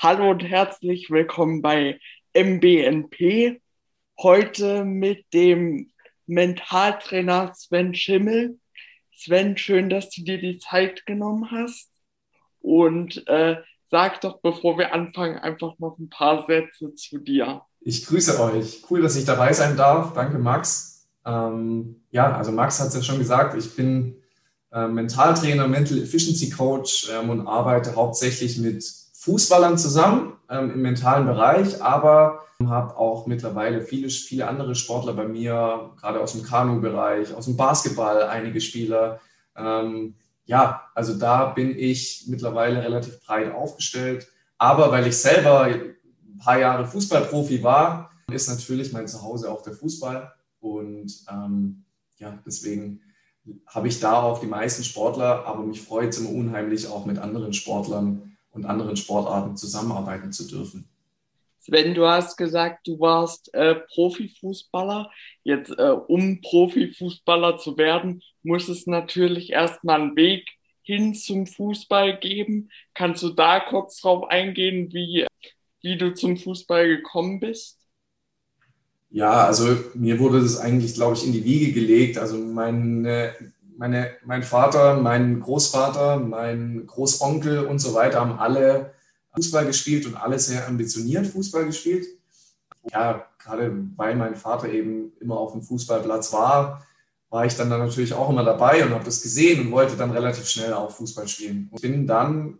Hallo und herzlich willkommen bei MBNP. Heute mit dem Mentaltrainer Sven Schimmel. Sven, schön, dass du dir die Zeit genommen hast. Und äh, sag doch, bevor wir anfangen, einfach noch ein paar Sätze zu dir. Ich grüße euch. Cool, dass ich dabei sein darf. Danke, Max. Ähm, ja, also Max hat es ja schon gesagt, ich bin äh, Mentaltrainer, Mental Efficiency Coach ähm, und arbeite hauptsächlich mit Fußballern zusammen ähm, im mentalen Bereich, aber habe auch mittlerweile viele, viele andere Sportler bei mir, gerade aus dem Kanu-Bereich, aus dem Basketball, einige Spieler. Ähm, ja, also da bin ich mittlerweile relativ breit aufgestellt. Aber weil ich selber ein paar Jahre Fußballprofi war, ist natürlich mein Zuhause auch der Fußball. Und ähm, ja, deswegen habe ich da auch die meisten Sportler, aber mich freut es immer unheimlich, auch mit anderen Sportlern und anderen Sportarten zusammenarbeiten zu dürfen. Sven, du hast gesagt, du warst äh, Profifußballer. Jetzt, äh, um Profifußballer zu werden, muss es natürlich erstmal einen Weg hin zum Fußball geben. Kannst du da kurz drauf eingehen, wie, wie du zum Fußball gekommen bist? Ja, also mir wurde das eigentlich, glaube ich, in die Wiege gelegt. Also meine meine, mein Vater, mein Großvater, mein Großonkel und so weiter haben alle Fußball gespielt und alle sehr ambitioniert Fußball gespielt. Ja, gerade weil mein Vater eben immer auf dem Fußballplatz war, war ich dann, dann natürlich auch immer dabei und habe das gesehen und wollte dann relativ schnell auch Fußball spielen. Und bin dann,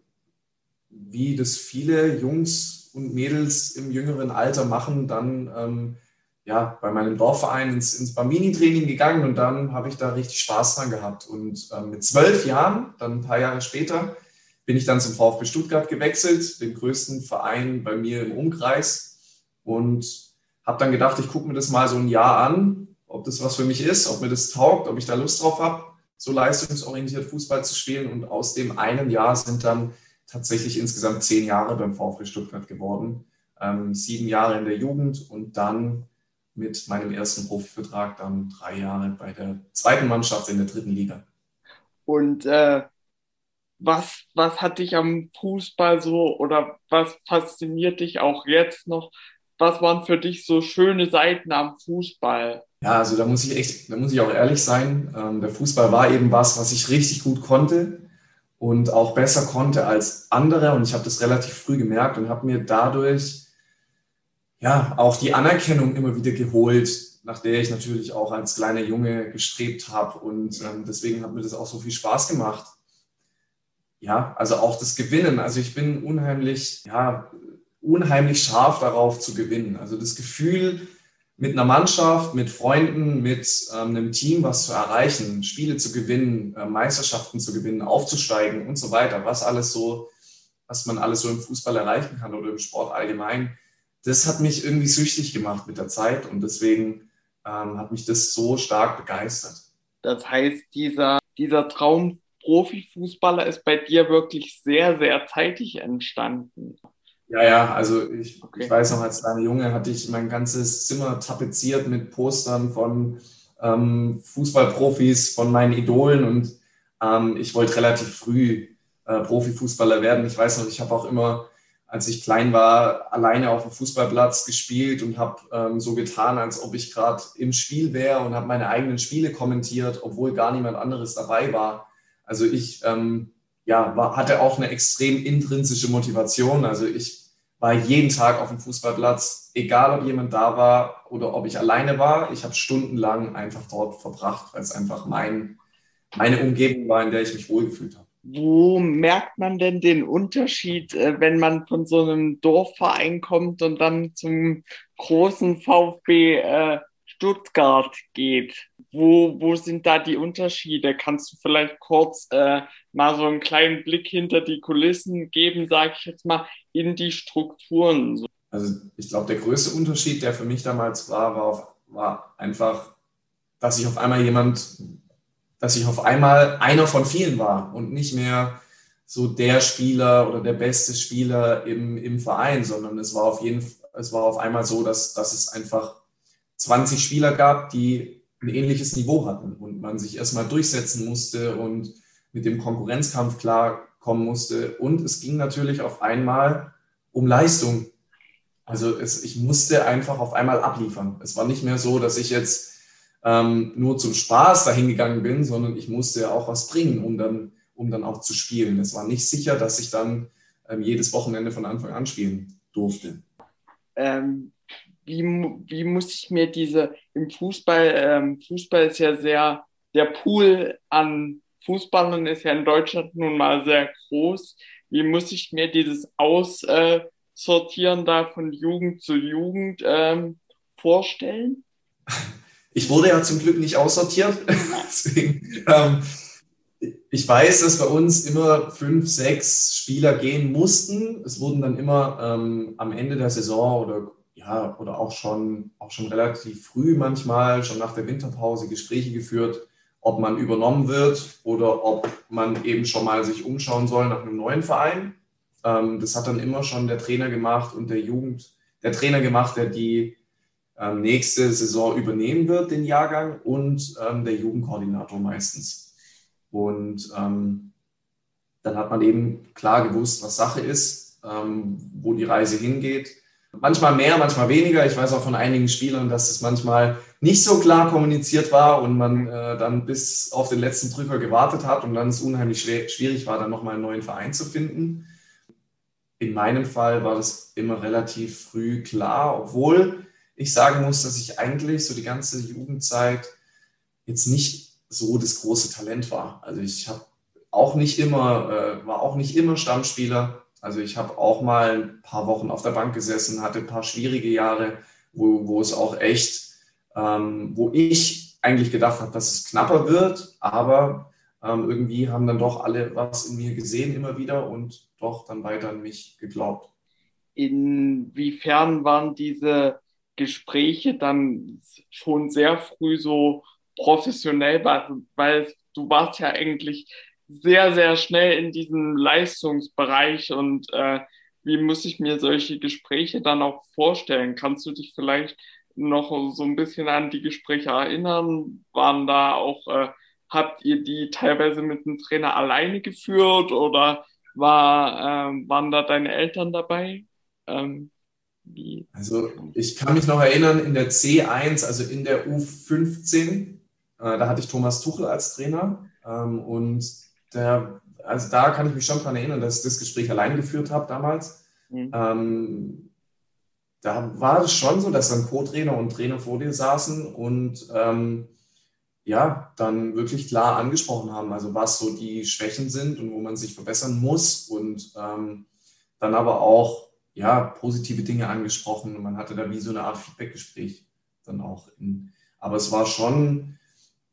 wie das viele Jungs und Mädels im jüngeren Alter machen, dann ähm, ja, bei meinem Dorfverein ins, ins Bambini-Training gegangen und dann habe ich da richtig Spaß dran gehabt. Und ähm, mit zwölf Jahren, dann ein paar Jahre später, bin ich dann zum VfB Stuttgart gewechselt, dem größten Verein bei mir im Umkreis. Und habe dann gedacht, ich gucke mir das mal so ein Jahr an, ob das was für mich ist, ob mir das taugt, ob ich da Lust drauf habe, so leistungsorientiert Fußball zu spielen. Und aus dem einen Jahr sind dann tatsächlich insgesamt zehn Jahre beim VfB Stuttgart geworden. Ähm, sieben Jahre in der Jugend und dann mit meinem ersten Profivertrag dann drei Jahre bei der zweiten Mannschaft in der dritten Liga. Und äh, was, was hat dich am Fußball so oder was fasziniert dich auch jetzt noch? Was waren für dich so schöne Seiten am Fußball? Ja, also da muss ich echt, da muss ich auch ehrlich sein. Ähm, der Fußball war eben was, was ich richtig gut konnte und auch besser konnte als andere. Und ich habe das relativ früh gemerkt und habe mir dadurch ja, auch die Anerkennung immer wieder geholt, nach der ich natürlich auch als kleiner Junge gestrebt habe. Und ähm, deswegen hat mir das auch so viel Spaß gemacht. Ja, also auch das Gewinnen. Also ich bin unheimlich, ja, unheimlich scharf darauf zu gewinnen. Also das Gefühl, mit einer Mannschaft, mit Freunden, mit ähm, einem Team was zu erreichen, Spiele zu gewinnen, äh, Meisterschaften zu gewinnen, aufzusteigen und so weiter, was alles so, was man alles so im Fußball erreichen kann oder im Sport allgemein das hat mich irgendwie süchtig gemacht mit der Zeit und deswegen ähm, hat mich das so stark begeistert. Das heißt, dieser, dieser Traum Profifußballer ist bei dir wirklich sehr, sehr zeitig entstanden. Ja, ja, also ich, okay. ich weiß noch, als kleiner Junge hatte ich mein ganzes Zimmer tapeziert mit Postern von ähm, Fußballprofis, von meinen Idolen und ähm, ich wollte relativ früh äh, Profifußballer werden. Ich weiß noch, ich habe auch immer als ich klein war, alleine auf dem Fußballplatz gespielt und habe ähm, so getan, als ob ich gerade im Spiel wäre und habe meine eigenen Spiele kommentiert, obwohl gar niemand anderes dabei war. Also ich ähm, ja, war, hatte auch eine extrem intrinsische Motivation. Also ich war jeden Tag auf dem Fußballplatz, egal ob jemand da war oder ob ich alleine war. Ich habe stundenlang einfach dort verbracht, weil es einfach mein, meine Umgebung war, in der ich mich wohlgefühlt habe. Wo merkt man denn den Unterschied, äh, wenn man von so einem Dorfverein kommt und dann zum großen VfB äh, Stuttgart geht? Wo, wo sind da die Unterschiede? Kannst du vielleicht kurz äh, mal so einen kleinen Blick hinter die Kulissen geben, sage ich jetzt mal, in die Strukturen? Also ich glaube, der größte Unterschied, der für mich damals war, war, auf, war einfach, dass ich auf einmal jemand dass ich auf einmal einer von vielen war und nicht mehr so der Spieler oder der beste Spieler im, im Verein, sondern es war auf jeden es war auf einmal so, dass, dass es einfach 20 Spieler gab, die ein ähnliches Niveau hatten und man sich erstmal durchsetzen musste und mit dem Konkurrenzkampf klarkommen musste. Und es ging natürlich auf einmal um Leistung. Also es, ich musste einfach auf einmal abliefern. Es war nicht mehr so, dass ich jetzt ähm, nur zum Spaß dahin gegangen bin, sondern ich musste auch was bringen, um dann, um dann auch zu spielen. Es war nicht sicher, dass ich dann ähm, jedes Wochenende von Anfang an spielen durfte. Ähm, wie, wie muss ich mir diese im Fußball, ähm, Fußball ist ja sehr, der Pool an Fußballern ist ja in Deutschland nun mal sehr groß. Wie muss ich mir dieses Aussortieren da von Jugend zu Jugend ähm, vorstellen? Ich wurde ja zum Glück nicht aussortiert. Deswegen, ähm, ich weiß, dass bei uns immer fünf, sechs Spieler gehen mussten. Es wurden dann immer ähm, am Ende der Saison oder ja, oder auch schon, auch schon relativ früh manchmal, schon nach der Winterpause Gespräche geführt, ob man übernommen wird oder ob man eben schon mal sich umschauen soll nach einem neuen Verein. Ähm, das hat dann immer schon der Trainer gemacht und der Jugend, der Trainer gemacht, der die ähm, nächste Saison übernehmen wird, den Jahrgang, und ähm, der Jugendkoordinator meistens. Und ähm, dann hat man eben klar gewusst, was Sache ist, ähm, wo die Reise hingeht Manchmal mehr, manchmal weniger. Ich weiß auch von einigen Spielern, dass es manchmal nicht so klar kommuniziert war und man äh, dann bis auf den letzten Drücker gewartet hat und dann es unheimlich schwierig war, dann nochmal einen neuen Verein zu finden. In meinem Fall war das immer relativ früh klar, obwohl ich sagen muss, dass ich eigentlich so die ganze Jugendzeit jetzt nicht so das große Talent war. Also ich habe auch nicht immer, äh, war auch nicht immer Stammspieler also ich habe auch mal ein paar Wochen auf der Bank gesessen, hatte ein paar schwierige Jahre, wo, wo es auch echt, ähm, wo ich eigentlich gedacht habe, dass es knapper wird, aber ähm, irgendwie haben dann doch alle was in mir gesehen immer wieder und doch dann weiter an mich geglaubt. Inwiefern waren diese Gespräche dann schon sehr früh so professionell, weil du warst ja eigentlich sehr, sehr schnell in diesem Leistungsbereich und äh, wie muss ich mir solche Gespräche dann auch vorstellen? Kannst du dich vielleicht noch so ein bisschen an die Gespräche erinnern? Waren da auch, äh, habt ihr die teilweise mit dem Trainer alleine geführt oder war, äh, waren da deine Eltern dabei? Ähm, wie? Also ich kann mich noch erinnern, in der C1, also in der U15, äh, da hatte ich Thomas Tuchel als Trainer ähm, und der, also da kann ich mich schon daran erinnern, dass ich das Gespräch allein geführt habe damals. Mhm. Ähm, da war es schon so, dass dann Co-Trainer und Trainer vor dir saßen und ähm, ja, dann wirklich klar angesprochen haben, also was so die Schwächen sind und wo man sich verbessern muss und ähm, dann aber auch ja, positive Dinge angesprochen und man hatte da wie so eine Art Feedbackgespräch dann auch. In, aber es war schon,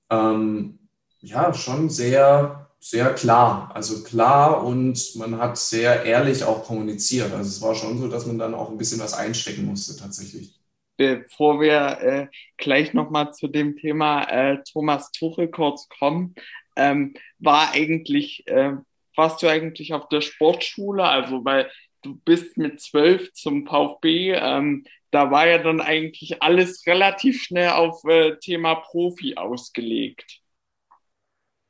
ähm, ja, schon sehr sehr klar, also klar und man hat sehr ehrlich auch kommuniziert. Also es war schon so, dass man dann auch ein bisschen was einstecken musste tatsächlich. Bevor wir äh, gleich nochmal zu dem Thema äh, Thomas Tuchel kurz kommen, ähm, war eigentlich, äh, warst du eigentlich auf der Sportschule, also weil du bist mit zwölf zum VfB, ähm, da war ja dann eigentlich alles relativ schnell auf äh, Thema Profi ausgelegt.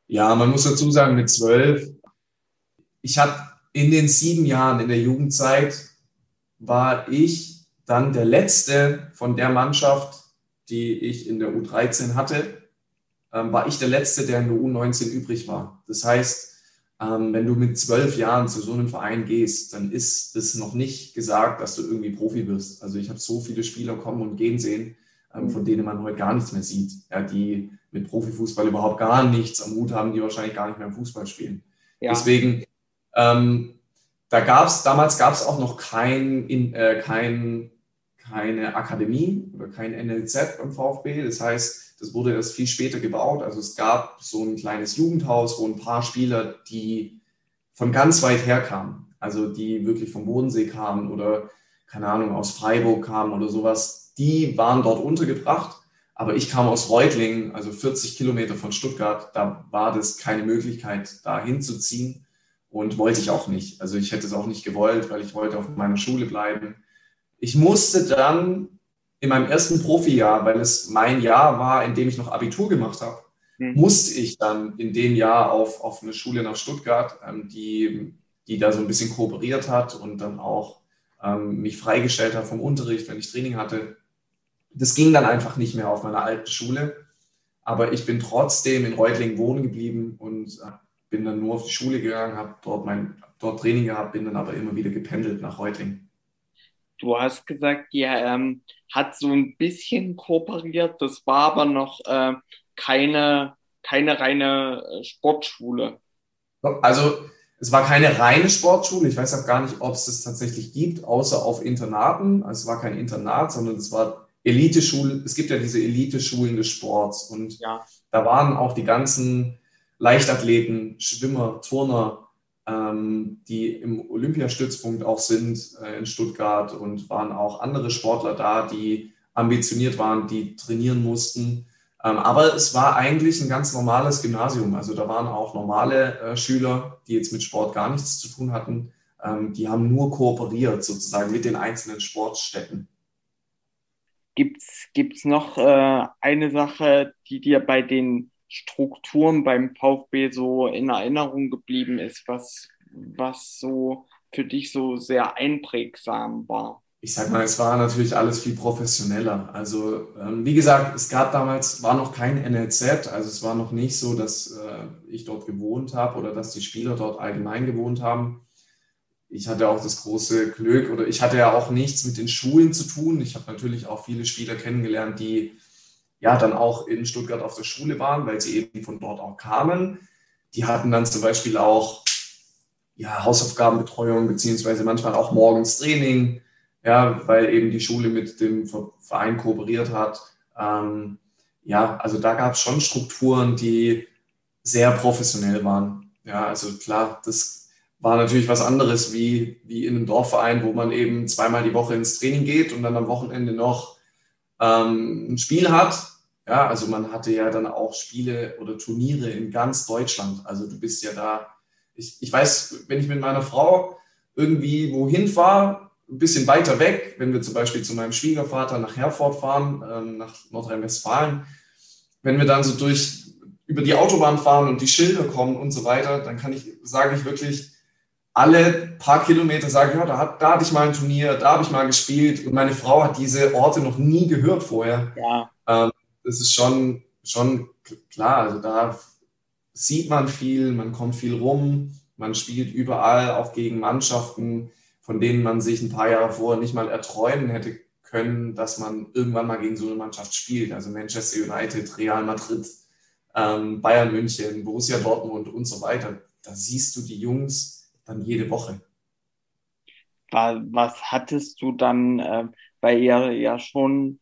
Ja, man muss dazu sagen, mit zwölf, ich habe in den sieben Jahren in der Jugendzeit, war ich dann der Letzte von der Mannschaft, die ich in der U13 hatte, ähm, war ich der Letzte, der in der U19 übrig war. Das heißt, ähm, wenn du mit zwölf Jahren zu so einem Verein gehst, dann ist es noch nicht gesagt, dass du irgendwie Profi wirst. Also ich habe so viele Spieler kommen und gehen sehen, ähm, von denen man heute gar nichts mehr sieht, ja, die mit Profifußball überhaupt gar nichts am Hut haben, die wahrscheinlich gar nicht mehr im Fußball spielen. Ja. Deswegen, ähm, da gab es, damals gab es auch noch kein, in, äh, kein, keine Akademie oder kein NLZ beim VfB. Das heißt, das wurde erst viel später gebaut. Also es gab so ein kleines Jugendhaus, wo ein paar Spieler, die von ganz weit her kamen, also die wirklich vom Bodensee kamen oder keine Ahnung, aus Freiburg kamen oder sowas, die waren dort untergebracht. Aber ich kam aus Reutlingen, also 40 Kilometer von Stuttgart. Da war das keine Möglichkeit, da hinzuziehen und wollte ich auch nicht. Also ich hätte es auch nicht gewollt, weil ich wollte auf meiner Schule bleiben. Ich musste dann in meinem ersten Profijahr, weil es mein Jahr war, in dem ich noch Abitur gemacht habe, mhm. musste ich dann in dem Jahr auf, auf eine Schule nach Stuttgart, ähm, die, die da so ein bisschen kooperiert hat und dann auch ähm, mich freigestellt habe vom Unterricht, wenn ich Training hatte. Das ging dann einfach nicht mehr auf meiner alten Schule. Aber ich bin trotzdem in Reutlingen wohnen geblieben und äh, bin dann nur auf die Schule gegangen, habe dort mein dort Training gehabt, bin dann aber immer wieder gependelt nach Reutlingen. Du hast gesagt, ja, ähm, hat so ein bisschen kooperiert, das war aber noch äh, keine, keine reine äh, Sportschule. Also es war keine reine Sportschule. Ich weiß auch gar nicht, ob es das tatsächlich gibt, außer auf Internaten. Also es war kein Internat, sondern es war Eliteschule. Es gibt ja diese Eliteschulen des Sports und ja. da waren auch die ganzen Leichtathleten, Schwimmer, Turner, die im Olympiastützpunkt auch sind äh, in Stuttgart und waren auch andere Sportler da, die ambitioniert waren, die trainieren mussten. Ähm, aber es war eigentlich ein ganz normales Gymnasium. Also da waren auch normale äh, Schüler, die jetzt mit Sport gar nichts zu tun hatten. Ähm, die haben nur kooperiert sozusagen mit den einzelnen Sportstätten. Gibt es noch äh, eine Sache, die dir bei den Strukturen beim VfB so in Erinnerung geblieben ist, was, was so für dich so sehr einprägsam war? Ich sag mal, es war natürlich alles viel professioneller. Also ähm, wie gesagt, es gab damals, war noch kein NLZ, also es war noch nicht so, dass äh, ich dort gewohnt habe oder dass die Spieler dort allgemein gewohnt haben. Ich hatte auch das große Glück oder ich hatte ja auch nichts mit den Schulen zu tun. Ich habe natürlich auch viele Spieler kennengelernt, die ja dann auch in Stuttgart auf der Schule waren, weil sie eben von dort auch kamen. Die hatten dann zum Beispiel auch ja, Hausaufgabenbetreuung, beziehungsweise manchmal auch morgens Training, ja, weil eben die Schule mit dem Verein kooperiert hat. Ähm, ja, also da gab es schon Strukturen, die sehr professionell waren. Ja, also klar, das war natürlich was anderes wie, wie in einem Dorfverein, wo man eben zweimal die Woche ins Training geht und dann am Wochenende noch ähm, ein Spiel hat. Ja, also man hatte ja dann auch Spiele oder Turniere in ganz Deutschland. Also du bist ja da. Ich, ich weiß, wenn ich mit meiner Frau irgendwie wohin fahre, ein bisschen weiter weg, wenn wir zum Beispiel zu meinem Schwiegervater nach Herford fahren, ähm, nach Nordrhein-Westfalen, wenn wir dann so durch über die Autobahn fahren und die Schilder kommen und so weiter, dann kann ich, sage ich wirklich, alle paar Kilometer sage, ja, da, hat, da hatte ich mal ein Turnier, da habe ich mal gespielt und meine Frau hat diese Orte noch nie gehört vorher. Ja. Ähm, das ist schon, schon klar. Also da sieht man viel, man kommt viel rum, man spielt überall auch gegen Mannschaften, von denen man sich ein paar Jahre vorher nicht mal erträumen hätte können, dass man irgendwann mal gegen so eine Mannschaft spielt. Also Manchester United, Real Madrid, ähm, Bayern München, Borussia Dortmund und so weiter. Da siehst du die Jungs dann jede Woche. Was hattest du dann, äh, weil ihr ja schon äh,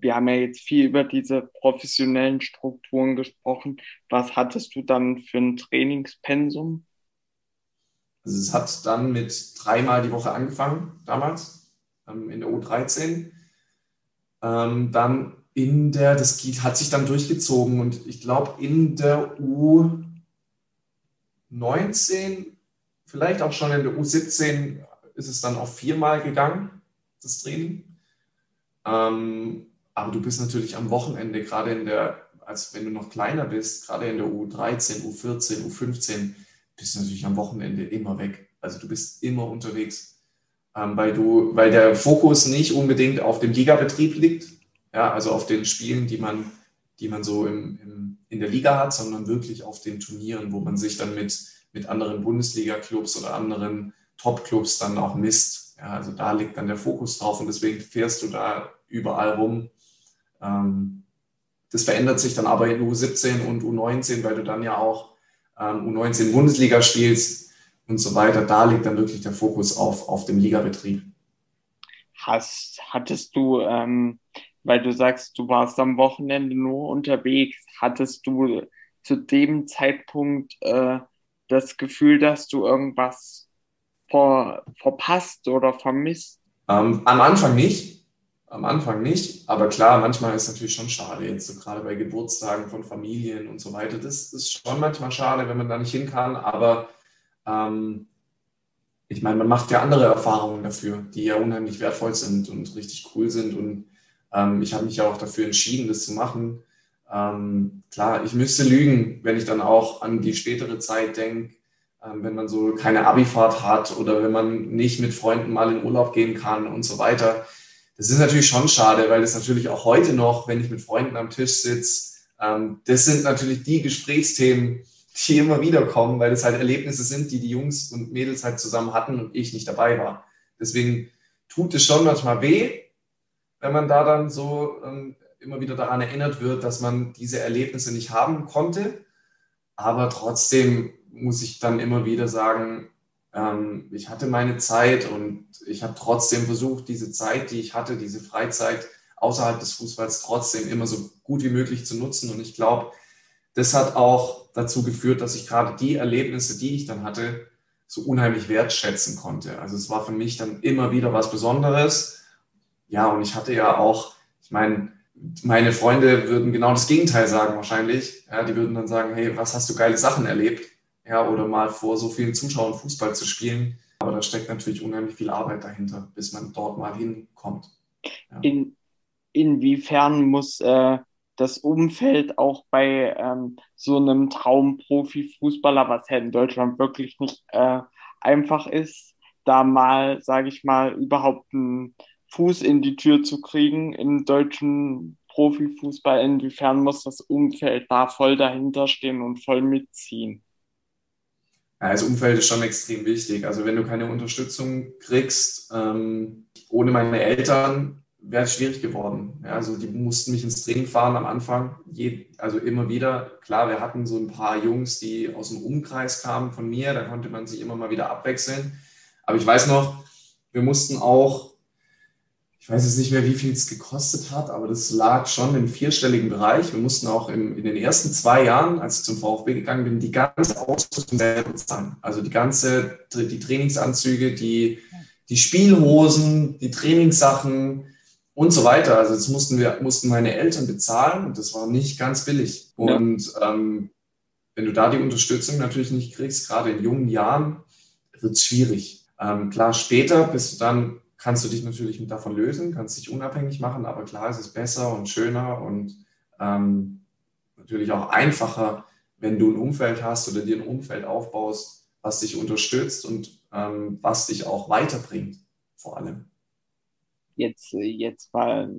wir haben ja jetzt viel über diese professionellen Strukturen gesprochen. Was hattest du dann für ein Trainingspensum? Also es hat dann mit dreimal die Woche angefangen, damals, ähm, in der U13. Ähm, dann in der, das geht, hat sich dann durchgezogen und ich glaube in der U19, vielleicht auch schon in der U17 ist es dann auf viermal gegangen, das Training. Ähm, aber du bist natürlich am Wochenende, gerade in der, als wenn du noch kleiner bist, gerade in der U13, U14, U15, bist du natürlich am Wochenende immer weg. Also du bist immer unterwegs, ähm, weil du, weil der Fokus nicht unbedingt auf dem Ligabetrieb liegt, ja, also auf den Spielen, die man, die man so im, im, in der Liga hat, sondern wirklich auf den Turnieren, wo man sich dann mit, mit anderen Bundesliga-Clubs oder anderen Top-Clubs dann auch misst. Ja, also da liegt dann der Fokus drauf und deswegen fährst du da überall rum das verändert sich dann aber in U17 und U19, weil du dann ja auch ähm, U19 Bundesliga spielst und so weiter. Da liegt dann wirklich der Fokus auf, auf dem Ligabetrieb. Hast, hattest du, ähm, weil du sagst, du warst am Wochenende nur unterwegs, hattest du zu dem Zeitpunkt äh, das Gefühl, dass du irgendwas ver, verpasst oder vermisst? Ähm, am Anfang nicht am Anfang nicht, aber klar, manchmal ist es natürlich schon schade, jetzt so gerade bei Geburtstagen von Familien und so weiter. Das ist schon manchmal schade, wenn man da nicht hin kann, aber ähm, ich meine, man macht ja andere Erfahrungen dafür, die ja unheimlich wertvoll sind und richtig cool sind. Und ähm, ich habe mich ja auch dafür entschieden, das zu machen. Ähm, klar, ich müsste lügen, wenn ich dann auch an die spätere Zeit denke, ähm, wenn man so keine Abifahrt hat oder wenn man nicht mit Freunden mal in Urlaub gehen kann und so weiter. Das ist natürlich schon schade, weil das natürlich auch heute noch, wenn ich mit Freunden am Tisch sitze, ähm, das sind natürlich die Gesprächsthemen, die immer wieder kommen, weil das halt Erlebnisse sind, die die Jungs und Mädels halt zusammen hatten und ich nicht dabei war. Deswegen tut es schon manchmal weh, wenn man da dann so ähm, immer wieder daran erinnert wird, dass man diese Erlebnisse nicht haben konnte. Aber trotzdem muss ich dann immer wieder sagen, ähm, ich hatte meine Zeit und ich habe trotzdem versucht, diese Zeit, die ich hatte, diese Freizeit außerhalb des Fußballs trotzdem immer so gut wie möglich zu nutzen. Und ich glaube, das hat auch dazu geführt, dass ich gerade die Erlebnisse, die ich dann hatte, so unheimlich wertschätzen konnte. Also es war für mich dann immer wieder was Besonderes. Ja, und ich hatte ja auch, ich meine, meine Freunde würden genau das Gegenteil sagen wahrscheinlich. Ja, die würden dann sagen, hey, was hast du geile Sachen erlebt? Ja, oder mal vor so vielen Zuschauern Fußball zu spielen. Aber da steckt natürlich unheimlich viel Arbeit dahinter, bis man dort mal hinkommt. Ja. In, inwiefern muss äh, das Umfeld auch bei ähm, so einem Traumprofi-Fußballer, was ja in Deutschland wirklich nicht äh, einfach ist, da mal, sage ich mal, überhaupt einen Fuß in die Tür zu kriegen im deutschen Profifußball. Inwiefern muss das Umfeld da voll dahinter stehen und voll mitziehen? Ja, das Umfeld ist schon extrem wichtig. Also wenn du keine Unterstützung kriegst, ähm, ohne meine Eltern wäre es schwierig geworden. Ja, also die mussten mich ins Training fahren am Anfang, je, also immer wieder. Klar, wir hatten so ein paar Jungs, die aus dem Umkreis kamen von mir, da konnte man sich immer mal wieder abwechseln. Aber ich weiß noch, wir mussten auch, ich weiß jetzt nicht mehr, wie viel es gekostet hat, aber das lag schon im vierstelligen Bereich. Wir mussten auch im, in den ersten zwei Jahren, als ich zum VfB gegangen bin, die ganze Ausrüstung selber bezahlen. Also die ganze, die Trainingsanzüge, die, die Spielhosen, die Trainingssachen, und so weiter. Also das mussten wir, mussten meine Eltern bezahlen und das war nicht ganz billig. Und ja. ähm, wenn du da die Unterstützung natürlich nicht kriegst, gerade in jungen Jahren, wird es schwierig. Ähm, klar, später bist du dann, kannst du dich natürlich mit davon lösen, kannst dich unabhängig machen, aber klar, es ist besser und schöner und ähm, natürlich auch einfacher, wenn du ein Umfeld hast oder dir ein Umfeld aufbaust, was dich unterstützt und ähm, was dich auch weiterbringt, vor allem. Jetzt, jetzt mal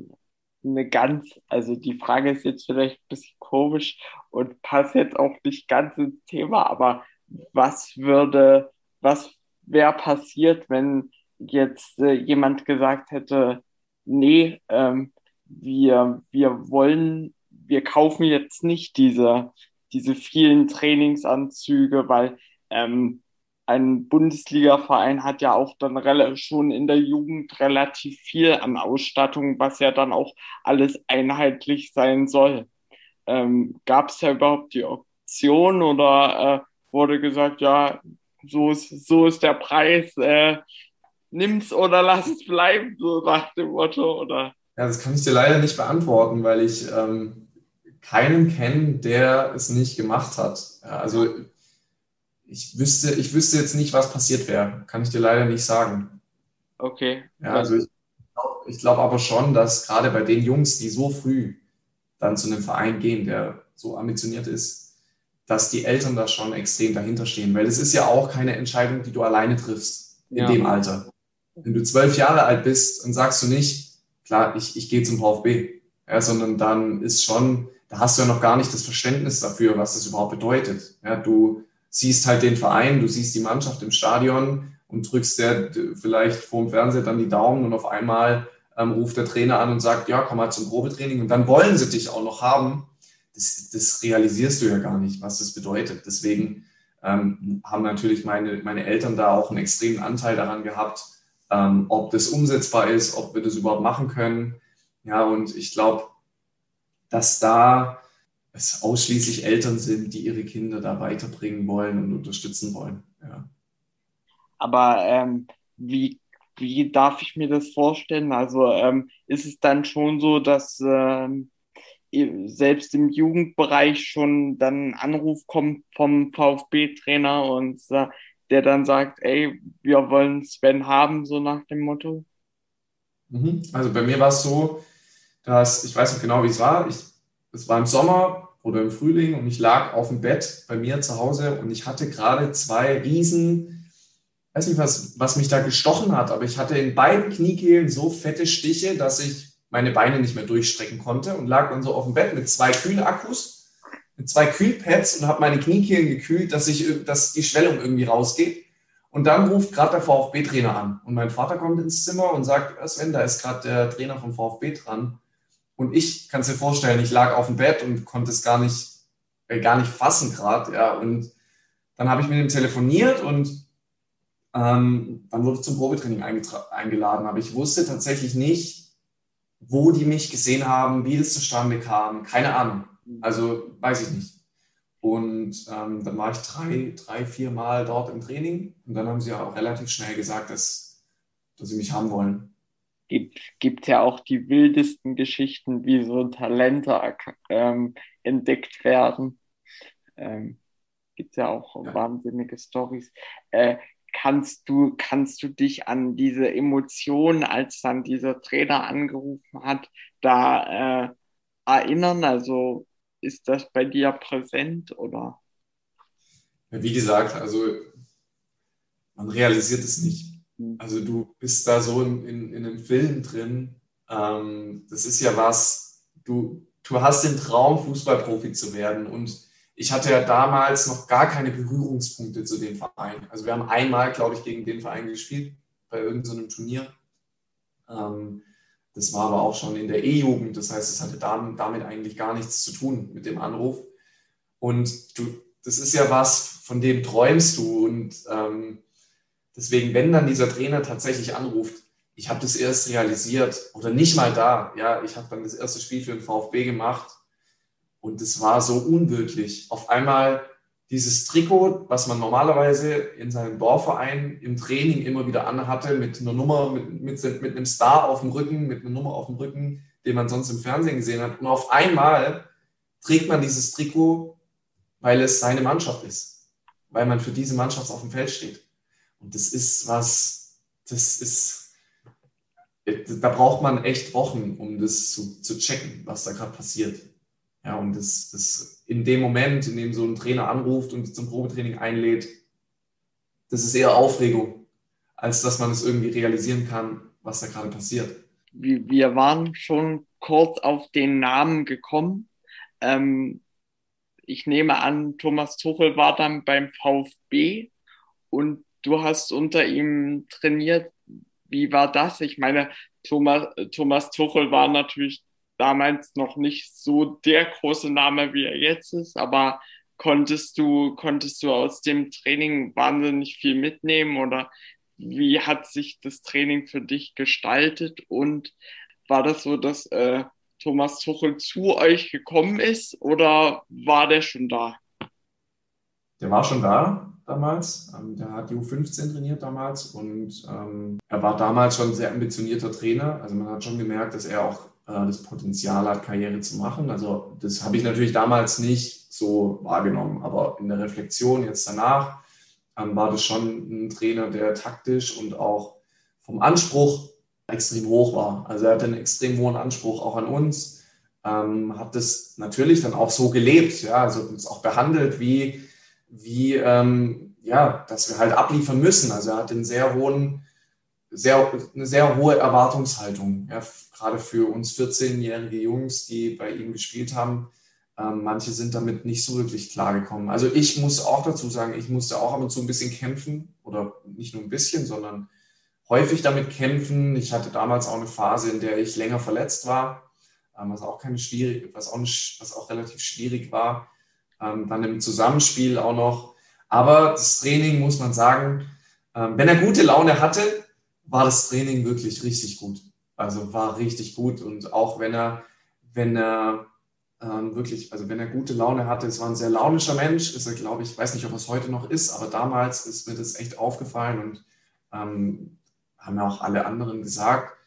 eine ganz, also die Frage ist jetzt vielleicht ein bisschen komisch und passt jetzt auch nicht ganz ins Thema, aber was würde, was wäre passiert, wenn jetzt äh, jemand gesagt hätte, nee, ähm, wir, wir wollen, wir kaufen jetzt nicht diese, diese vielen Trainingsanzüge, weil ähm, ein Bundesliga-Verein hat ja auch dann schon in der Jugend relativ viel an Ausstattung, was ja dann auch alles einheitlich sein soll. Ähm, Gab es ja überhaupt die Option oder äh, wurde gesagt, ja, so ist, so ist der Preis, äh, nimm's oder lass es bleiben, so nach dem Motto, oder? Ja, das kann ich dir leider nicht beantworten, weil ich ähm, keinen kenne, der es nicht gemacht hat. Ja, also ich wüsste, ich wüsste jetzt nicht, was passiert wäre. Kann ich dir leider nicht sagen. Okay. Ja, also ich, glaube aber schon, dass gerade bei den Jungs, die so früh dann zu einem Verein gehen, der so ambitioniert ist, dass die Eltern da schon extrem dahinter stehen. Weil es ist ja auch keine Entscheidung, die du alleine triffst in ja. dem Alter. Wenn du zwölf Jahre alt bist, dann sagst du nicht, klar, ich, ich gehe zum VfB, ja, sondern dann ist schon, da hast du ja noch gar nicht das Verständnis dafür, was das überhaupt bedeutet. Ja, du, siehst halt den Verein, du siehst die Mannschaft im Stadion und drückst der vielleicht vor dem Fernseher dann die Daumen und auf einmal ähm, ruft der Trainer an und sagt, ja, komm mal zum Probetraining und dann wollen sie dich auch noch haben. Das, das realisierst du ja gar nicht, was das bedeutet. Deswegen ähm, haben natürlich meine, meine Eltern da auch einen extremen Anteil daran gehabt, ähm, ob das umsetzbar ist, ob wir das überhaupt machen können. Ja, und ich glaube, dass da es ausschließlich Eltern sind, die ihre Kinder da weiterbringen wollen und unterstützen wollen. Ja. Aber ähm, wie, wie darf ich mir das vorstellen? Also ähm, ist es dann schon so, dass ähm, selbst im Jugendbereich schon dann ein Anruf kommt vom VfB-Trainer und äh, der dann sagt, ey, wir wollen Sven haben, so nach dem Motto? Mhm. Also bei mir war es so, dass, ich weiß noch genau, wie es war, ich es war im Sommer oder im Frühling und ich lag auf dem Bett bei mir zu Hause und ich hatte gerade zwei riesen, weiß nicht was, was mich da gestochen hat, aber ich hatte in beiden Kniekehlen so fette Stiche, dass ich meine Beine nicht mehr durchstrecken konnte und lag dann so auf dem Bett mit zwei Kühlakkus, mit zwei Kühlpads und habe meine Kniekehlen gekühlt, dass, ich, dass die Schwellung irgendwie rausgeht. Und dann ruft gerade der VfB-Trainer an. Und mein Vater kommt ins Zimmer und sagt, Sven, da ist gerade der Trainer vom VfB dran. Und ich kann es dir vorstellen, ich lag auf dem Bett und konnte es gar nicht, äh, gar nicht fassen gerade. Ja. Und dann habe ich mit ihm telefoniert und ähm, dann wurde ich zum Probetraining eingeladen. Aber ich wusste tatsächlich nicht, wo die mich gesehen haben, wie das zustande kam. Keine Ahnung. Also weiß ich nicht. Und ähm, dann war ich drei, drei, vier Mal dort im Training. Und dann haben sie auch relativ schnell gesagt, dass, dass sie mich haben wollen. Gibt, gibt ja auch die wildesten Geschichten, wie so Talente ähm, entdeckt werden. Ähm, gibt ja auch ja. wahnsinnige Stories. Äh, kannst du, kannst du dich an diese Emotionen, als dann dieser Trainer angerufen hat, da äh, erinnern? Also ist das bei dir präsent oder? Wie gesagt, also man realisiert es nicht. Hm. Also du bist da so in, in, in einem Film drin. Ähm, das ist ja was, du, du hast den Traum, Fußballprofi zu werden. Und ich hatte ja damals noch gar keine Berührungspunkte zu dem Verein. Also wir haben einmal, glaube ich, gegen den Verein gespielt, bei irgendeinem so Turnier. Ähm, das war aber auch schon in der E-Jugend. Das heißt, es hatte damit eigentlich gar nichts zu tun mit dem Anruf. Und du, das ist ja was, von dem träumst du. Und ähm, deswegen, wenn dann dieser Trainer tatsächlich anruft, ich habe das erst realisiert oder nicht mal da. Ja, ich habe dann das erste Spiel für den VfB gemacht und es war so unwirklich. Auf einmal dieses Trikot, was man normalerweise in seinem Dorfverein im Training immer wieder anhatte, mit einer Nummer, mit, mit, mit einem Star auf dem Rücken, mit einer Nummer auf dem Rücken, den man sonst im Fernsehen gesehen hat. Und auf einmal trägt man dieses Trikot, weil es seine Mannschaft ist, weil man für diese Mannschaft auf dem Feld steht. Und das ist was, das ist, da braucht man echt Wochen, um das zu, zu checken, was da gerade passiert. Ja, und das, das in dem Moment, in dem so ein Trainer anruft und zum Probetraining einlädt, das ist eher Aufregung, als dass man es irgendwie realisieren kann, was da gerade passiert. Wir waren schon kurz auf den Namen gekommen. Ähm, ich nehme an, Thomas Tuchel war dann beim VfB und du hast unter ihm trainiert. Wie war das? Ich meine, Thomas, Thomas Tuchel war natürlich damals noch nicht so der große Name, wie er jetzt ist, aber konntest du, konntest du aus dem Training wahnsinnig viel mitnehmen oder wie hat sich das Training für dich gestaltet und war das so, dass äh, Thomas Tuchel zu euch gekommen ist oder war der schon da? Der war schon da damals. Ähm, der hat die U15 trainiert damals und ähm, er war damals schon ein sehr ambitionierter Trainer. Also man hat schon gemerkt, dass er auch äh, das Potenzial hat, Karriere zu machen. Also das habe ich natürlich damals nicht so wahrgenommen, aber in der Reflexion jetzt danach ähm, war das schon ein Trainer, der taktisch und auch vom Anspruch extrem hoch war. Also er hatte einen extrem hohen Anspruch auch an uns, ähm, hat das natürlich dann auch so gelebt, ja, also uns auch behandelt wie, wie ähm, ja, dass wir halt abliefern müssen. Also er hat einen sehr hohen sehr, eine sehr hohe Erwartungshaltung, ja, gerade für uns 14-jährige Jungs, die bei ihm gespielt haben. Ähm, manche sind damit nicht so wirklich klargekommen. Also ich muss auch dazu sagen, ich musste auch ab und zu ein bisschen kämpfen oder nicht nur ein bisschen, sondern häufig damit kämpfen. Ich hatte damals auch eine Phase, in der ich länger verletzt war, ähm, was auch keine schwierig, was auch, nicht, was auch relativ schwierig war. Ähm, dann im Zusammenspiel auch noch. Aber das Training muss man sagen, ähm, wenn er gute Laune hatte, war das Training wirklich richtig gut. Also war richtig gut. Und auch wenn er, wenn er ähm, wirklich, also wenn er gute Laune hatte, es war ein sehr launischer Mensch, ist er, glaube ich, weiß nicht, ob es heute noch ist, aber damals ist mir das echt aufgefallen und ähm, haben ja auch alle anderen gesagt.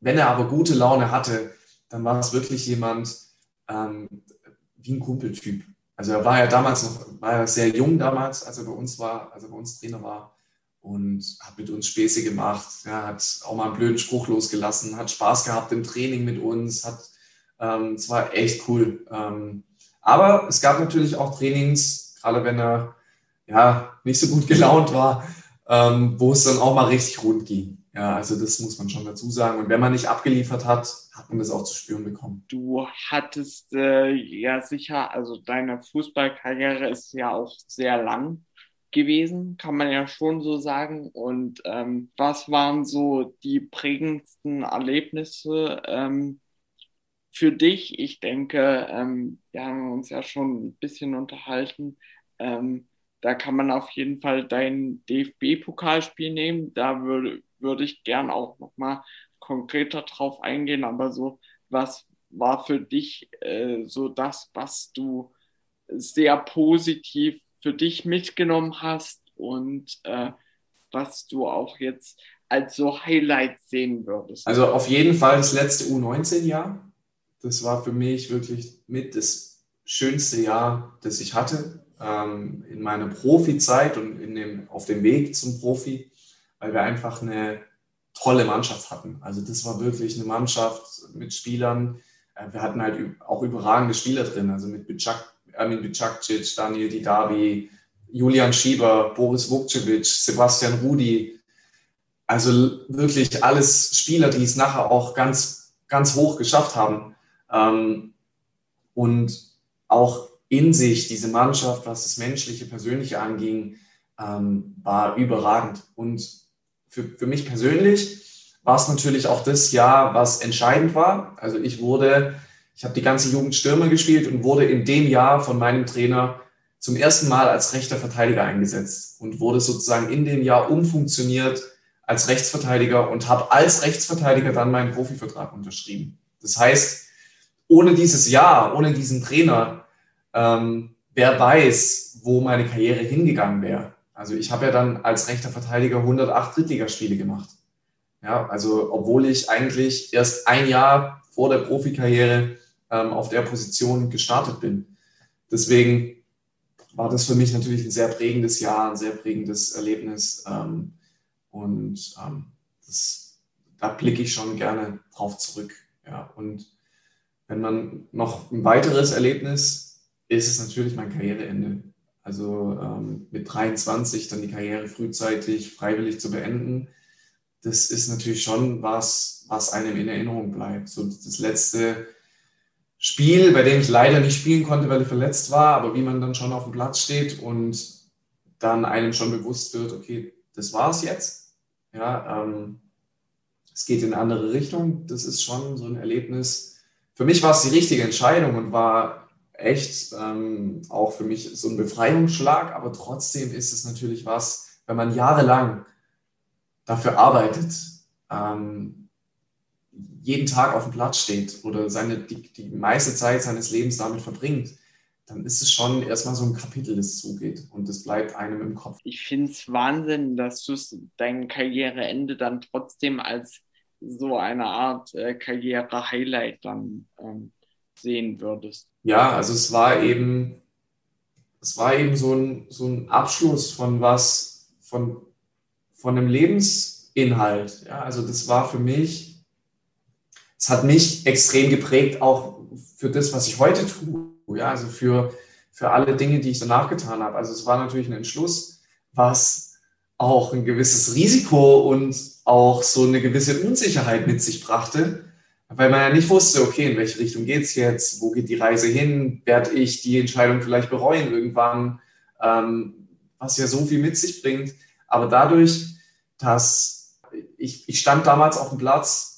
Wenn er aber gute Laune hatte, dann war es wirklich jemand ähm, wie ein Kumpeltyp. Also er war ja damals noch, war ja sehr jung damals, als er bei uns war, als er bei uns Trainer war und hat mit uns Späße gemacht, ja, hat auch mal einen blöden Spruch losgelassen, hat Spaß gehabt im Training mit uns, hat, ähm, es war echt cool. Ähm, Aber es gab natürlich auch Trainings, gerade wenn er ja, nicht so gut gelaunt war, ähm, wo es dann auch mal richtig rund ging. Ja, also das muss man schon dazu sagen. Und wenn man nicht abgeliefert hat, hat man das auch zu spüren bekommen. Du hattest äh, ja sicher, also deine Fußballkarriere ist ja auch sehr lang gewesen, kann man ja schon so sagen. Und ähm, was waren so die prägendsten Erlebnisse ähm, für dich? Ich denke, ähm, wir haben uns ja schon ein bisschen unterhalten. Ähm, da kann man auf jeden Fall dein DFB-Pokalspiel nehmen. Da würde, würde ich gern auch nochmal konkreter drauf eingehen. Aber so, was war für dich äh, so das, was du sehr positiv für dich mitgenommen hast und äh, was du auch jetzt als so Highlight sehen würdest? Also auf jeden Fall das letzte U19-Jahr. Das war für mich wirklich mit das schönste Jahr, das ich hatte ähm, in meiner Profizeit und in dem, auf dem Weg zum Profi, weil wir einfach eine tolle Mannschaft hatten. Also das war wirklich eine Mannschaft mit Spielern. Äh, wir hatten halt auch überragende Spieler drin, also mit Bicak, Ermin Bicakcic, Daniel Didavi, Julian Schieber, Boris Vukcevic, Sebastian Rudi. Also wirklich alles Spieler, die es nachher auch ganz, ganz hoch geschafft haben. Ähm, und auch in sich, diese Mannschaft, was das Menschliche, Persönliche anging, ähm, war überragend. Und für, für mich persönlich war es natürlich auch das Jahr, was entscheidend war. Also ich wurde, ich habe die ganze Jugend Stürmer gespielt und wurde in dem Jahr von meinem Trainer zum ersten Mal als rechter Verteidiger eingesetzt und wurde sozusagen in dem Jahr umfunktioniert als Rechtsverteidiger und habe als Rechtsverteidiger dann meinen Profivertrag unterschrieben. Das heißt, ohne dieses Jahr, ohne diesen Trainer ähm, wer weiß, wo meine Karriere hingegangen wäre. Also ich habe ja dann als rechter Verteidiger 108 Drittligaspiele gemacht. Ja, also obwohl ich eigentlich erst ein Jahr vor der Profikarriere ähm, auf der Position gestartet bin. Deswegen war das für mich natürlich ein sehr prägendes Jahr, ein sehr prägendes Erlebnis. Ähm, und ähm, das, da blicke ich schon gerne drauf zurück. Ja, und wenn man noch ein weiteres Erlebnis ist es natürlich mein Karriereende. Also ähm, mit 23 dann die Karriere frühzeitig freiwillig zu beenden, das ist natürlich schon was, was einem in Erinnerung bleibt. So das letzte Spiel, bei dem ich leider nicht spielen konnte, weil ich verletzt war, aber wie man dann schon auf dem Platz steht und dann einem schon bewusst wird, okay, das war es jetzt. Ja, ähm, es geht in eine andere Richtung. Das ist schon so ein Erlebnis. Für mich war es die richtige Entscheidung und war echt ähm, auch für mich so ein Befreiungsschlag, aber trotzdem ist es natürlich was, wenn man jahrelang dafür arbeitet, ähm, jeden Tag auf dem Platz steht oder seine, die, die meiste Zeit seines Lebens damit verbringt, dann ist es schon erstmal so ein Kapitel, das zugeht und das bleibt einem im Kopf. Ich finde es Wahnsinn, dass du dein Karriereende dann trotzdem als so eine Art äh, Karriere-Highlight dann ähm, sehen würdest? Ja, also es war eben, es war eben so ein, so ein Abschluss von was, von, von einem Lebensinhalt. Ja, also das war für mich, es hat mich extrem geprägt, auch für das, was ich heute tue. Ja, also für, für alle Dinge, die ich danach getan habe. Also es war natürlich ein Entschluss, was auch ein gewisses Risiko und auch so eine gewisse Unsicherheit mit sich brachte weil man ja nicht wusste, okay, in welche Richtung geht es jetzt, wo geht die Reise hin, werde ich die Entscheidung vielleicht bereuen irgendwann, ähm, was ja so viel mit sich bringt. Aber dadurch, dass ich, ich stand damals auf dem Platz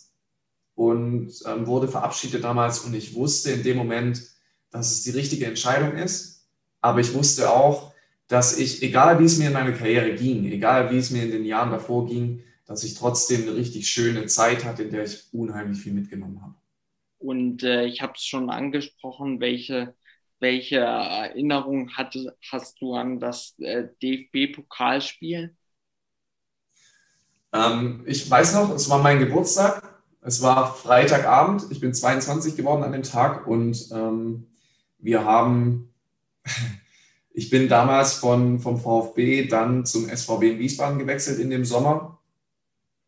und ähm, wurde verabschiedet damals und ich wusste in dem Moment, dass es die richtige Entscheidung ist, aber ich wusste auch, dass ich, egal wie es mir in meiner Karriere ging, egal wie es mir in den Jahren davor ging, dass ich trotzdem eine richtig schöne Zeit hatte, in der ich unheimlich viel mitgenommen habe. Und äh, ich habe es schon angesprochen, welche, welche Erinnerung hast du an das äh, DFB-Pokalspiel? Ähm, ich weiß noch, es war mein Geburtstag. Es war Freitagabend. Ich bin 22 geworden an dem Tag und ähm, wir haben, ich bin damals von, vom VfB dann zum SVB in Wiesbaden gewechselt in dem Sommer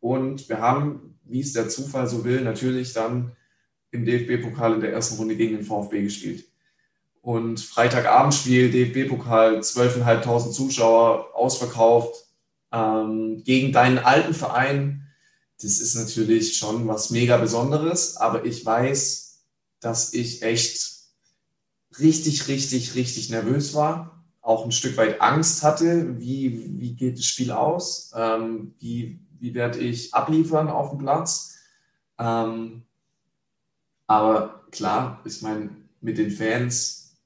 und wir haben, wie es der Zufall so will, natürlich dann im DFB-Pokal in der ersten Runde gegen den VfB gespielt. und Freitagabendspiel, DFB-Pokal, 12.500 Zuschauer, ausverkauft, ähm, gegen deinen alten Verein. Das ist natürlich schon was mega Besonderes, aber ich weiß, dass ich echt richtig, richtig, richtig nervös war, auch ein Stück weit Angst hatte, wie, wie geht das Spiel aus, ähm, wie, wie werde ich abliefern auf dem Platz. Ähm, aber klar, ich meine, mit den Fans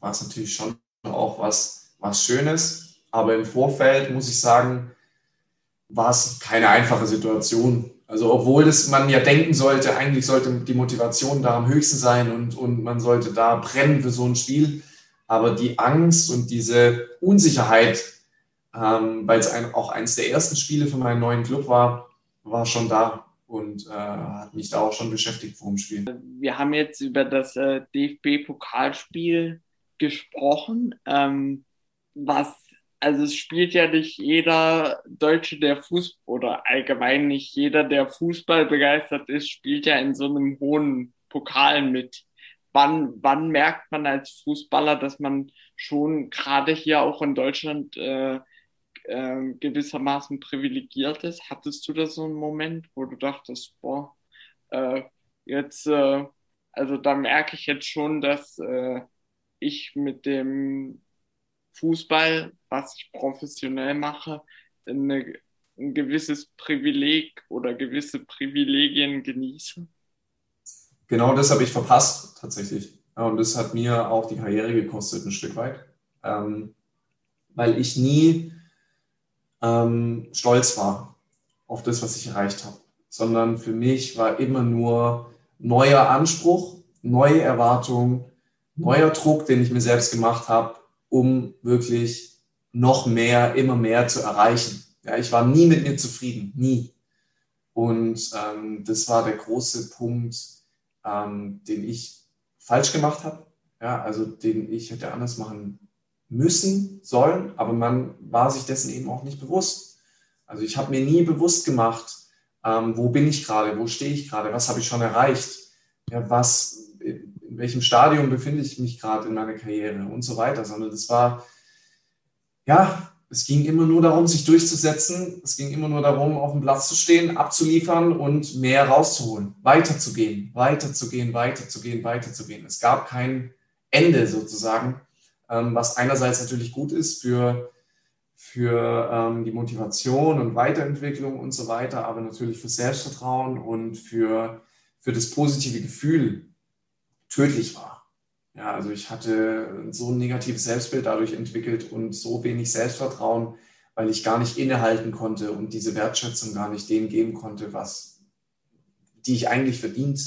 war es natürlich schon auch was, was Schönes. Aber im Vorfeld muss ich sagen, war es keine einfache Situation. Also obwohl das man ja denken sollte, eigentlich sollte die Motivation da am höchsten sein und, und man sollte da brennen für so ein Spiel. Aber die Angst und diese Unsicherheit, ähm, weil es ein, auch eines der ersten Spiele für meinen neuen Club war, war schon da und äh, hat mich da auch schon beschäftigt vor dem Spiel. Wir haben jetzt über das äh, DFB-Pokalspiel gesprochen, ähm, was, also es spielt ja nicht jeder Deutsche, der Fußball oder allgemein nicht jeder, der Fußball begeistert ist, spielt ja in so einem hohen Pokal mit. Wann, wann merkt man als Fußballer, dass man schon gerade hier auch in Deutschland äh, äh, gewissermaßen privilegiert ist? Hattest du da so einen Moment, wo du dachtest, boah, äh, jetzt, äh, also da merke ich jetzt schon, dass äh, ich mit dem Fußball, was ich professionell mache, eine, ein gewisses Privileg oder gewisse Privilegien genieße? Genau das habe ich verpasst, tatsächlich. Und das hat mir auch die Karriere gekostet, ein Stück weit. Ähm, weil ich nie ähm, stolz war auf das, was ich erreicht habe, sondern für mich war immer nur neuer Anspruch, neue Erwartung, neuer Druck, den ich mir selbst gemacht habe, um wirklich noch mehr, immer mehr zu erreichen. Ja, ich war nie mit mir zufrieden, nie. Und ähm, das war der große Punkt, ähm, den ich falsch gemacht habe. Ja, also den ich hätte anders machen müssen, sollen, aber man war sich dessen eben auch nicht bewusst. Also ich habe mir nie bewusst gemacht, ähm, wo bin ich gerade, wo stehe ich gerade, was habe ich schon erreicht, ja, was, in welchem Stadium befinde ich mich gerade in meiner Karriere und so weiter, sondern es war, ja, es ging immer nur darum, sich durchzusetzen. Es ging immer nur darum, auf dem Platz zu stehen, abzuliefern und mehr rauszuholen, weiterzugehen, weiterzugehen, weiterzugehen, weiterzugehen. Es gab kein Ende sozusagen, ähm, was einerseits natürlich gut ist für, für ähm, die Motivation und Weiterentwicklung und so weiter, aber natürlich für Selbstvertrauen und für, für das positive Gefühl, tödlich war. Ja, also ich hatte so ein negatives Selbstbild dadurch entwickelt und so wenig Selbstvertrauen, weil ich gar nicht innehalten konnte und diese Wertschätzung gar nicht dem geben konnte, was, die ich eigentlich verdient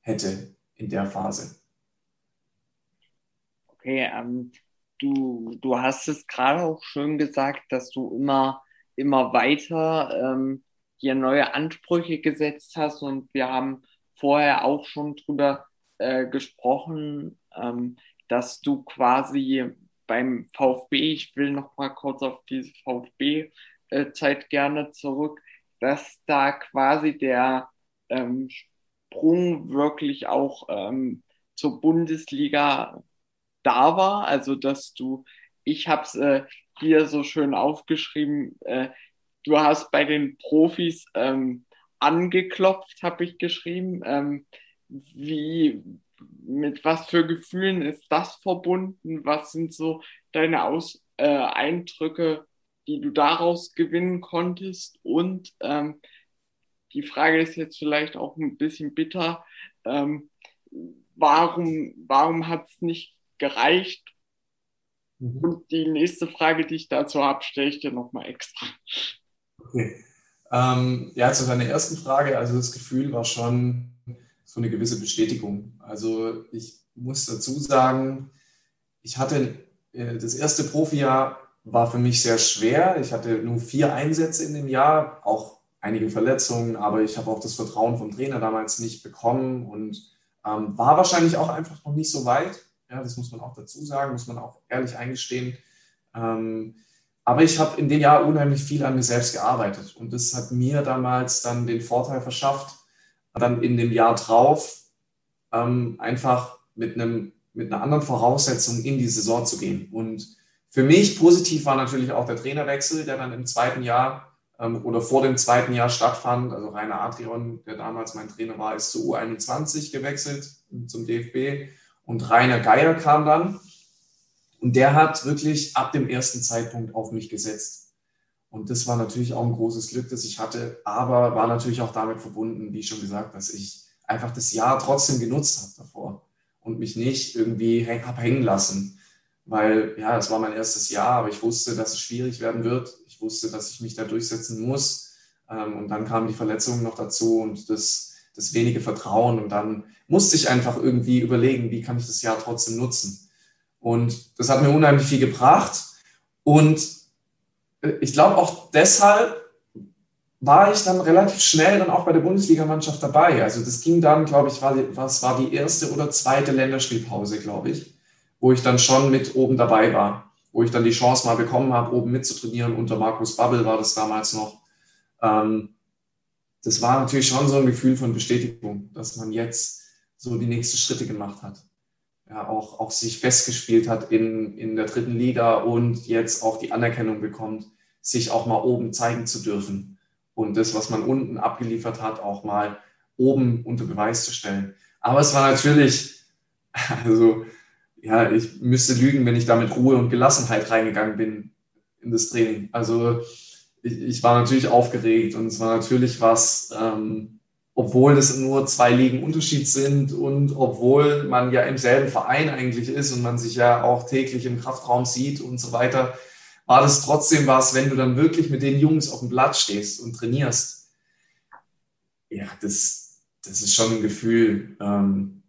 hätte in der Phase. Okay, ähm, du, du hast es gerade auch schön gesagt, dass du immer, immer weiter ähm, dir neue Ansprüche gesetzt hast und wir haben vorher auch schon drüber äh, gesprochen, ähm, dass du quasi beim VfB, ich will noch mal kurz auf diese VfB-Zeit äh, gerne zurück, dass da quasi der ähm, Sprung wirklich auch ähm, zur Bundesliga da war. Also dass du, ich habe es äh, hier so schön aufgeschrieben, äh, du hast bei den Profis ähm, angeklopft, habe ich geschrieben. Ähm, wie, mit was für Gefühlen ist das verbunden? Was sind so deine Aus, äh, Eindrücke, die du daraus gewinnen konntest? Und ähm, die Frage ist jetzt vielleicht auch ein bisschen bitter. Ähm, warum warum hat es nicht gereicht? Mhm. Und die nächste Frage, die ich dazu habe, stelle ich dir nochmal extra. Okay. Ähm, ja, zu deiner ersten Frage, also das Gefühl war schon so eine gewisse Bestätigung. Also ich muss dazu sagen, ich hatte äh, das erste Profijahr war für mich sehr schwer. Ich hatte nur vier Einsätze in dem Jahr, auch einige Verletzungen, aber ich habe auch das Vertrauen vom Trainer damals nicht bekommen und ähm, war wahrscheinlich auch einfach noch nicht so weit. Ja, das muss man auch dazu sagen, muss man auch ehrlich eingestehen. Ähm, aber ich habe in dem Jahr unheimlich viel an mir selbst gearbeitet und das hat mir damals dann den Vorteil verschafft, dann in dem Jahr drauf ähm, einfach mit einem mit einer anderen Voraussetzung in die Saison zu gehen. Und für mich positiv war natürlich auch der Trainerwechsel, der dann im zweiten Jahr ähm, oder vor dem zweiten Jahr stattfand. Also Rainer Adrian, der damals mein Trainer war, ist zu U21 gewechselt zum DFB und Rainer Geier kam dann. Und der hat wirklich ab dem ersten Zeitpunkt auf mich gesetzt. Und das war natürlich auch ein großes Glück, das ich hatte, aber war natürlich auch damit verbunden, wie schon gesagt, dass ich einfach das Jahr trotzdem genutzt habe davor und mich nicht irgendwie habe hängen lassen. Weil ja, es war mein erstes Jahr, aber ich wusste, dass es schwierig werden wird. Ich wusste, dass ich mich da durchsetzen muss. Ähm, und dann kamen die Verletzungen noch dazu und das, das wenige Vertrauen. Und dann musste ich einfach irgendwie überlegen, wie kann ich das Jahr trotzdem nutzen. Und das hat mir unheimlich viel gebracht. Und ich glaube auch deshalb war ich dann relativ schnell dann auch bei der Bundesligamannschaft dabei. Also das ging dann, glaube ich, war, was war die erste oder zweite Länderspielpause, glaube ich, wo ich dann schon mit oben dabei war, wo ich dann die Chance mal bekommen habe, oben mitzutrainieren. Unter Markus Babbel war das damals noch. Ähm, das war natürlich schon so ein Gefühl von Bestätigung, dass man jetzt so die nächsten Schritte gemacht hat. Ja, auch, auch sich festgespielt hat in, in der dritten Liga und jetzt auch die Anerkennung bekommt sich auch mal oben zeigen zu dürfen und das, was man unten abgeliefert hat, auch mal oben unter Beweis zu stellen. Aber es war natürlich, also ja, ich müsste lügen, wenn ich da mit Ruhe und Gelassenheit reingegangen bin in das Training. Also ich, ich war natürlich aufgeregt und es war natürlich was, ähm, obwohl es nur zwei Ligen Unterschied sind und obwohl man ja im selben Verein eigentlich ist und man sich ja auch täglich im Kraftraum sieht und so weiter, war das trotzdem was, wenn du dann wirklich mit den Jungs auf dem Blatt stehst und trainierst. Ja, das, das ist schon ein Gefühl, ähm,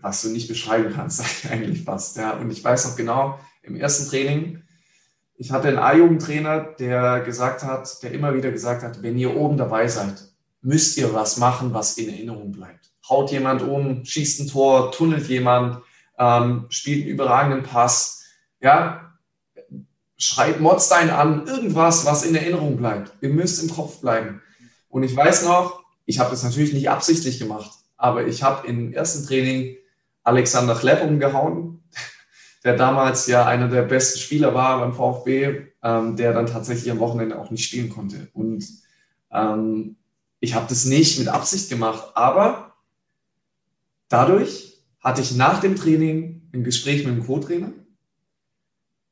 was du nicht beschreiben kannst, eigentlich fast. Ja. Und ich weiß noch genau, im ersten Training, ich hatte einen A-Jugendtrainer, der gesagt hat, der immer wieder gesagt hat, wenn ihr oben dabei seid, müsst ihr was machen, was in Erinnerung bleibt. Haut jemand um, schießt ein Tor, tunnelt jemand, ähm, spielt einen überragenden Pass. Ja, schreit Modstein an, irgendwas, was in Erinnerung bleibt. Ihr müsst im Kopf bleiben. Und ich weiß noch, ich habe das natürlich nicht absichtlich gemacht, aber ich habe im ersten Training Alexander Chlepp umgehauen, der damals ja einer der besten Spieler war beim VfB, ähm, der dann tatsächlich am Wochenende auch nicht spielen konnte. Und ähm, ich habe das nicht mit Absicht gemacht, aber dadurch hatte ich nach dem Training ein Gespräch mit dem Co-Trainer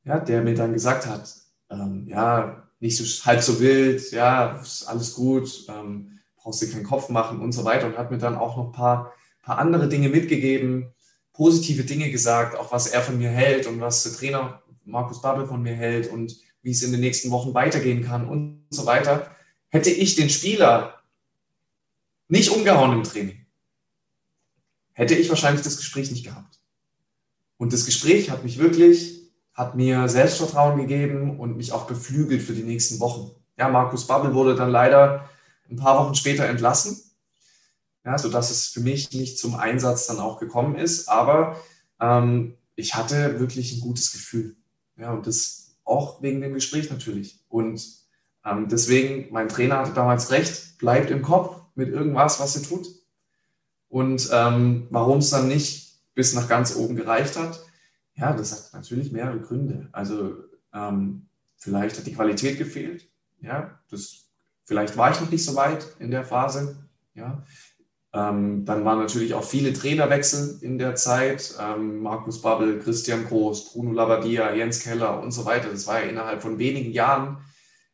ja, der mir dann gesagt hat, ähm, ja, nicht so halb so wild, ja, ist alles gut, ähm, brauchst dir keinen Kopf machen und so weiter und hat mir dann auch noch ein paar, paar andere Dinge mitgegeben, positive Dinge gesagt, auch was er von mir hält und was der Trainer Markus Babbel von mir hält und wie es in den nächsten Wochen weitergehen kann und so weiter. Hätte ich den Spieler nicht umgehauen im Training, hätte ich wahrscheinlich das Gespräch nicht gehabt. Und das Gespräch hat mich wirklich hat mir Selbstvertrauen gegeben und mich auch beflügelt für die nächsten Wochen. Ja, Markus Babbel wurde dann leider ein paar Wochen später entlassen, ja, sodass es für mich nicht zum Einsatz dann auch gekommen ist. Aber ähm, ich hatte wirklich ein gutes Gefühl. Ja, und das auch wegen dem Gespräch natürlich. Und ähm, deswegen, mein Trainer hatte damals recht, bleibt im Kopf mit irgendwas, was ihr tut. Und ähm, warum es dann nicht bis nach ganz oben gereicht hat, ja, das hat natürlich mehrere Gründe. Also ähm, vielleicht hat die Qualität gefehlt. Ja, das, vielleicht war ich noch nicht so weit in der Phase. Ja, ähm, dann waren natürlich auch viele Trainerwechsel in der Zeit. Ähm, Markus Babbel, Christian Groß, Bruno Labbadia, Jens Keller und so weiter. Das war ja innerhalb von wenigen Jahren,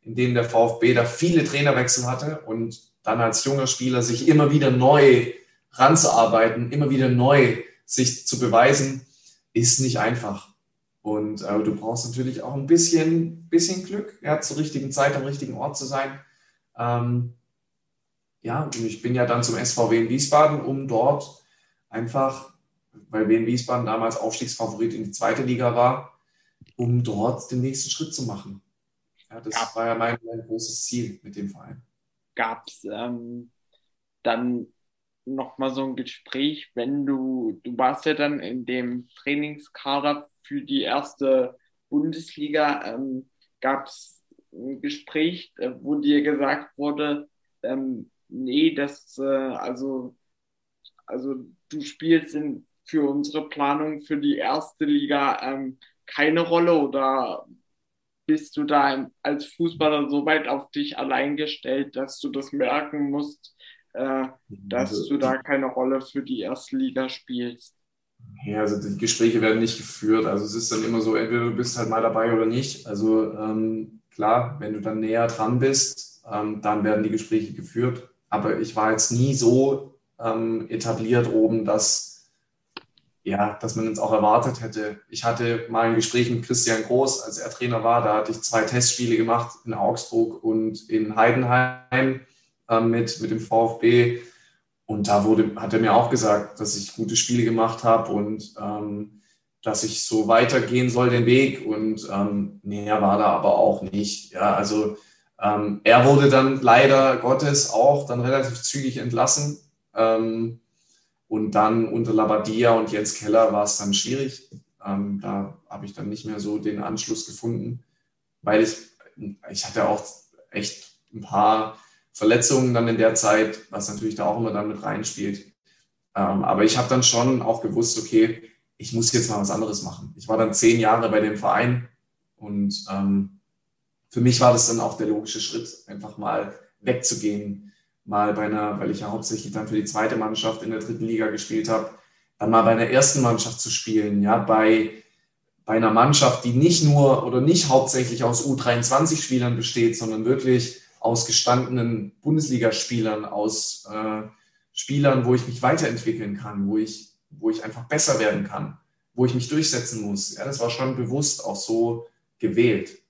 in denen der VfB da viele Trainerwechsel hatte und dann als junger Spieler sich immer wieder neu ranzuarbeiten, immer wieder neu sich zu beweisen ist nicht einfach. Und äh, du brauchst natürlich auch ein bisschen, bisschen Glück, ja, zur richtigen Zeit am richtigen Ort zu sein. Ähm, ja, und ich bin ja dann zum SVW in Wiesbaden, um dort einfach, weil Wien Wiesbaden damals Aufstiegsfavorit in die zweite Liga war, um dort den nächsten Schritt zu machen. Ja, das ja. war ja mein, mein, großes Ziel mit dem Verein. Gab es ähm, dann nochmal so ein Gespräch, wenn du, du warst ja dann in dem Trainingskader für die erste Bundesliga, ähm, gab es ein Gespräch, äh, wo dir gesagt wurde, ähm, nee, das, äh, also, also du spielst in für unsere Planung für die erste Liga ähm, keine Rolle oder bist du da als Fußballer so weit auf dich allein gestellt, dass du das merken musst, äh, dass also, du da keine Rolle für die erste Liga spielst? Ja, also die Gespräche werden nicht geführt. Also es ist dann immer so, entweder du bist halt mal dabei oder nicht. Also ähm, klar, wenn du dann näher dran bist, ähm, dann werden die Gespräche geführt. Aber ich war jetzt nie so ähm, etabliert oben, dass ja, dass man es auch erwartet hätte. Ich hatte mal ein Gespräch mit Christian Groß, als er Trainer war. Da hatte ich zwei Testspiele gemacht in Augsburg und in Heidenheim äh, mit, mit dem VfB. Und da wurde, hat er mir auch gesagt, dass ich gute Spiele gemacht habe und ähm, dass ich so weitergehen soll den Weg. Und ähm, näher war da aber auch nicht. Ja, also ähm, er wurde dann leider Gottes auch dann relativ zügig entlassen. Ähm, und dann unter Labadia und Jens Keller war es dann schwierig. Ähm, da habe ich dann nicht mehr so den Anschluss gefunden, weil ich, ich hatte auch echt ein paar Verletzungen dann in der Zeit, was natürlich da auch immer dann mit reinspielt. Ähm, aber ich habe dann schon auch gewusst, okay, ich muss jetzt mal was anderes machen. Ich war dann zehn Jahre bei dem Verein und ähm, für mich war das dann auch der logische Schritt, einfach mal wegzugehen mal bei einer, weil ich ja hauptsächlich dann für die zweite Mannschaft in der dritten Liga gespielt habe, dann mal bei einer ersten Mannschaft zu spielen, ja, bei, bei einer Mannschaft, die nicht nur oder nicht hauptsächlich aus U23-Spielern besteht, sondern wirklich aus gestandenen Bundesligaspielern, aus äh, Spielern, wo ich mich weiterentwickeln kann, wo ich, wo ich einfach besser werden kann, wo ich mich durchsetzen muss. Ja, das war schon bewusst auch so gewählt.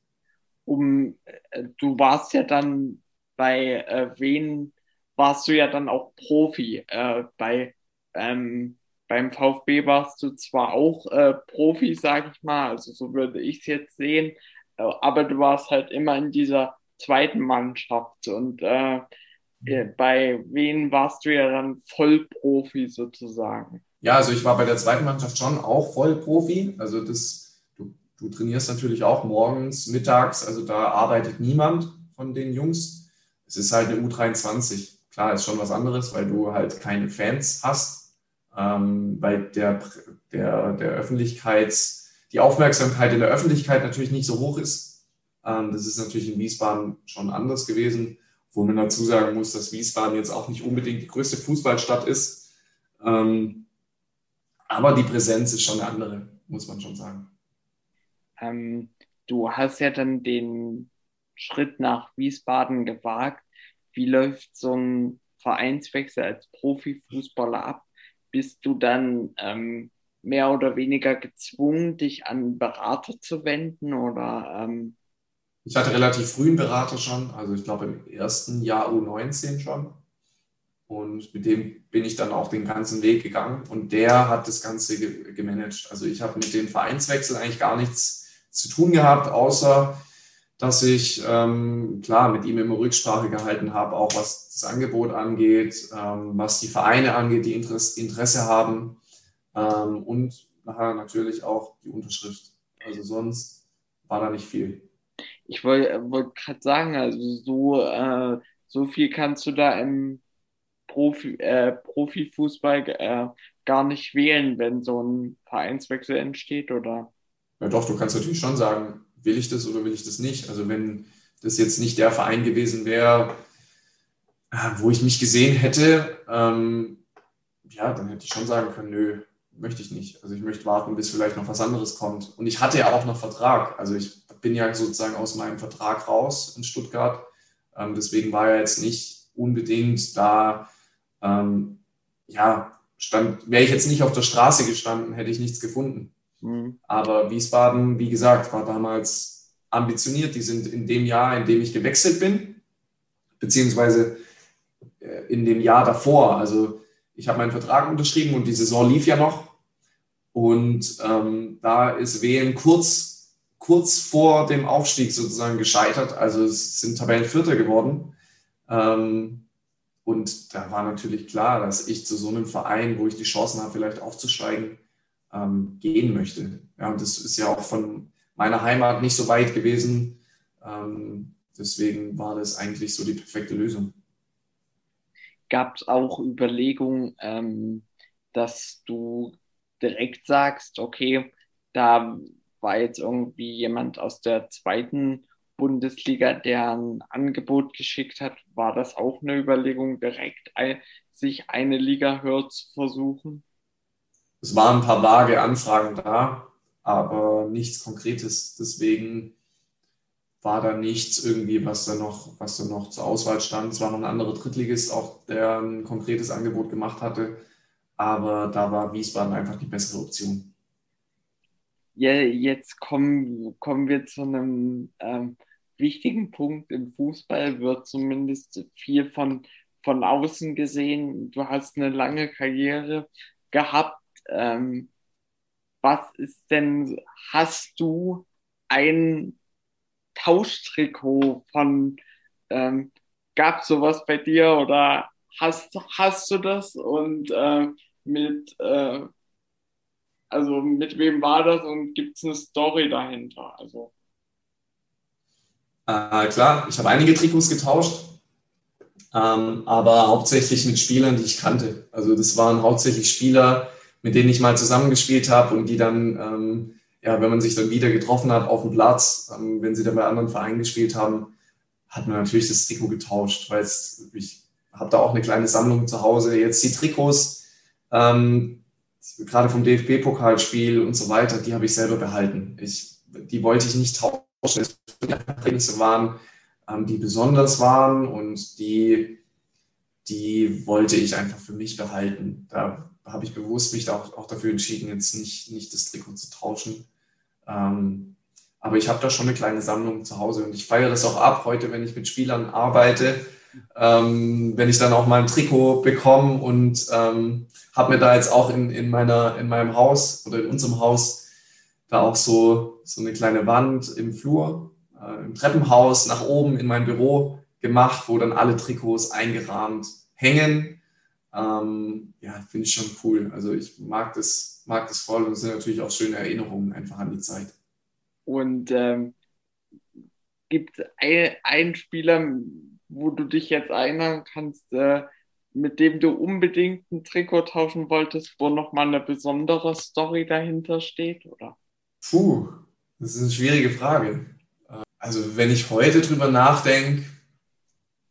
Um, äh, du warst ja dann bei äh, Wen warst du ja dann auch Profi. Äh, bei, ähm, beim VfB warst du zwar auch äh, Profi, sag ich mal, also so würde ich es jetzt sehen, äh, aber du warst halt immer in dieser zweiten Mannschaft und äh, äh, bei wen warst du ja dann Vollprofi sozusagen? Ja, also ich war bei der zweiten Mannschaft schon auch Vollprofi. Also das, du, du trainierst natürlich auch morgens, mittags, also da arbeitet niemand von den Jungs. Es ist halt eine U23 klar ist schon was anderes, weil du halt keine Fans hast, ähm, weil der, der, der Öffentlichkeits, die Aufmerksamkeit in der Öffentlichkeit natürlich nicht so hoch ist. Ähm, das ist natürlich in Wiesbaden schon anders gewesen, wo man dazu sagen muss, dass Wiesbaden jetzt auch nicht unbedingt die größte Fußballstadt ist. Ähm, aber die Präsenz ist schon eine andere, muss man schon sagen. Ähm, du hast ja dann den Schritt nach Wiesbaden gewagt wie läuft so ein Vereinswechsel als Profifußballer ab? Bist du dann ähm, mehr oder weniger gezwungen, dich an Berater zu wenden oder? Ähm ich hatte relativ früh einen Berater schon, also ich glaube im ersten Jahr U19 schon. Und mit dem bin ich dann auch den ganzen Weg gegangen und der hat das Ganze ge gemanagt. Also ich habe mit dem Vereinswechsel eigentlich gar nichts zu tun gehabt, außer dass ich ähm, klar mit ihm immer Rücksprache gehalten habe, auch was das Angebot angeht, ähm, was die Vereine angeht, die Interesse, Interesse haben ähm, und nachher natürlich auch die Unterschrift. Also sonst war da nicht viel. Ich wollte wollt gerade sagen, also so, äh, so viel kannst du da im Profi, äh, Profifußball äh, gar nicht wählen, wenn so ein Vereinswechsel entsteht, oder? Ja doch, du kannst natürlich schon sagen, will ich das oder will ich das nicht? Also wenn das jetzt nicht der Verein gewesen wäre, äh, wo ich mich gesehen hätte, ähm, ja, dann hätte ich schon sagen können, nö, möchte ich nicht. Also ich möchte warten, bis vielleicht noch was anderes kommt. Und ich hatte ja auch noch Vertrag. Also ich bin ja sozusagen aus meinem Vertrag raus in Stuttgart. Ähm, deswegen war ja jetzt nicht unbedingt da, ähm, ja, stand, wäre ich jetzt nicht auf der Straße gestanden, hätte ich nichts gefunden. Mhm. Aber Wiesbaden, wie gesagt, war damals ambitioniert. Die sind in dem Jahr, in dem ich gewechselt bin, beziehungsweise äh, in dem Jahr davor. Also ich habe meinen Vertrag unterschrieben und die Saison lief ja noch. Und ähm, da ist WM kurz, kurz vor dem Aufstieg sozusagen gescheitert. Also es sind Tabellenvierter geworden. Ähm, und da war natürlich klar, dass ich zu so einem Verein, wo ich die Chancen habe, vielleicht aufzusteigen, ähm, gehen möchte. Ja, und das ist ja auch von meiner Heimat nicht so weit gewesen. Ähm, deswegen war das eigentlich so die perfekte Lösung. Gab es auch Überlegungen, ähm, dass du direkt sagst, okay, da war jetzt irgendwie jemand aus der zweiten Bundesliga, der ein Angebot geschickt hat, war das auch eine Überlegung, direkt ein, sich eine Liga höher zu versuchen? Es waren ein paar vage Anfragen da, aber nichts Konkretes. Deswegen war da nichts irgendwie, was da noch, was da noch zur Auswahl stand. Es war noch ein anderer Drittligist, auch der ein konkretes Angebot gemacht hatte. Aber da war Wiesbaden einfach die bessere Option. Ja, jetzt kommen, kommen wir zu einem ähm, wichtigen Punkt im Fußball, wird zumindest viel von, von außen gesehen. Du hast eine lange Karriere gehabt. Ähm, was ist denn, hast du ein Tauschtrikot von, ähm, gab es sowas bei dir oder hast, hast du das und äh, mit, äh, also mit wem war das und gibt es eine Story dahinter? Also. Äh, klar, ich habe einige Trikots getauscht, ähm, aber hauptsächlich mit Spielern, die ich kannte. Also das waren hauptsächlich Spieler, mit denen ich mal zusammengespielt habe und die dann ähm, ja, wenn man sich dann wieder getroffen hat auf dem Platz, ähm, wenn sie dann bei anderen Vereinen gespielt haben, hat man natürlich das Trikot getauscht, weil ich habe da auch eine kleine Sammlung zu Hause. Jetzt die Trikots, ähm, gerade vom DFB-Pokalspiel und so weiter, die habe ich selber behalten. Ich, die wollte ich nicht tauschen, es Trainings waren, ähm, die besonders waren und die, die wollte ich einfach für mich behalten. Da habe ich bewusst mich auch, auch dafür entschieden, jetzt nicht, nicht das Trikot zu tauschen. Ähm, aber ich habe da schon eine kleine Sammlung zu Hause und ich feiere das auch ab heute, wenn ich mit Spielern arbeite, ähm, wenn ich dann auch mal ein Trikot bekomme und ähm, habe mir da jetzt auch in, in, meiner, in meinem Haus oder in unserem Haus da auch so, so eine kleine Wand im Flur, äh, im Treppenhaus nach oben in mein Büro gemacht, wo dann alle Trikots eingerahmt hängen. Ähm, ja, finde ich schon cool. Also ich mag das mag das voll und es sind natürlich auch schöne Erinnerungen einfach an die Zeit. Und ähm, gibt es einen Spieler, wo du dich jetzt erinnern kannst, äh, mit dem du unbedingt ein Trikot tauschen wolltest, wo nochmal eine besondere Story dahinter steht? Oder? Puh, das ist eine schwierige Frage. Also wenn ich heute drüber nachdenke,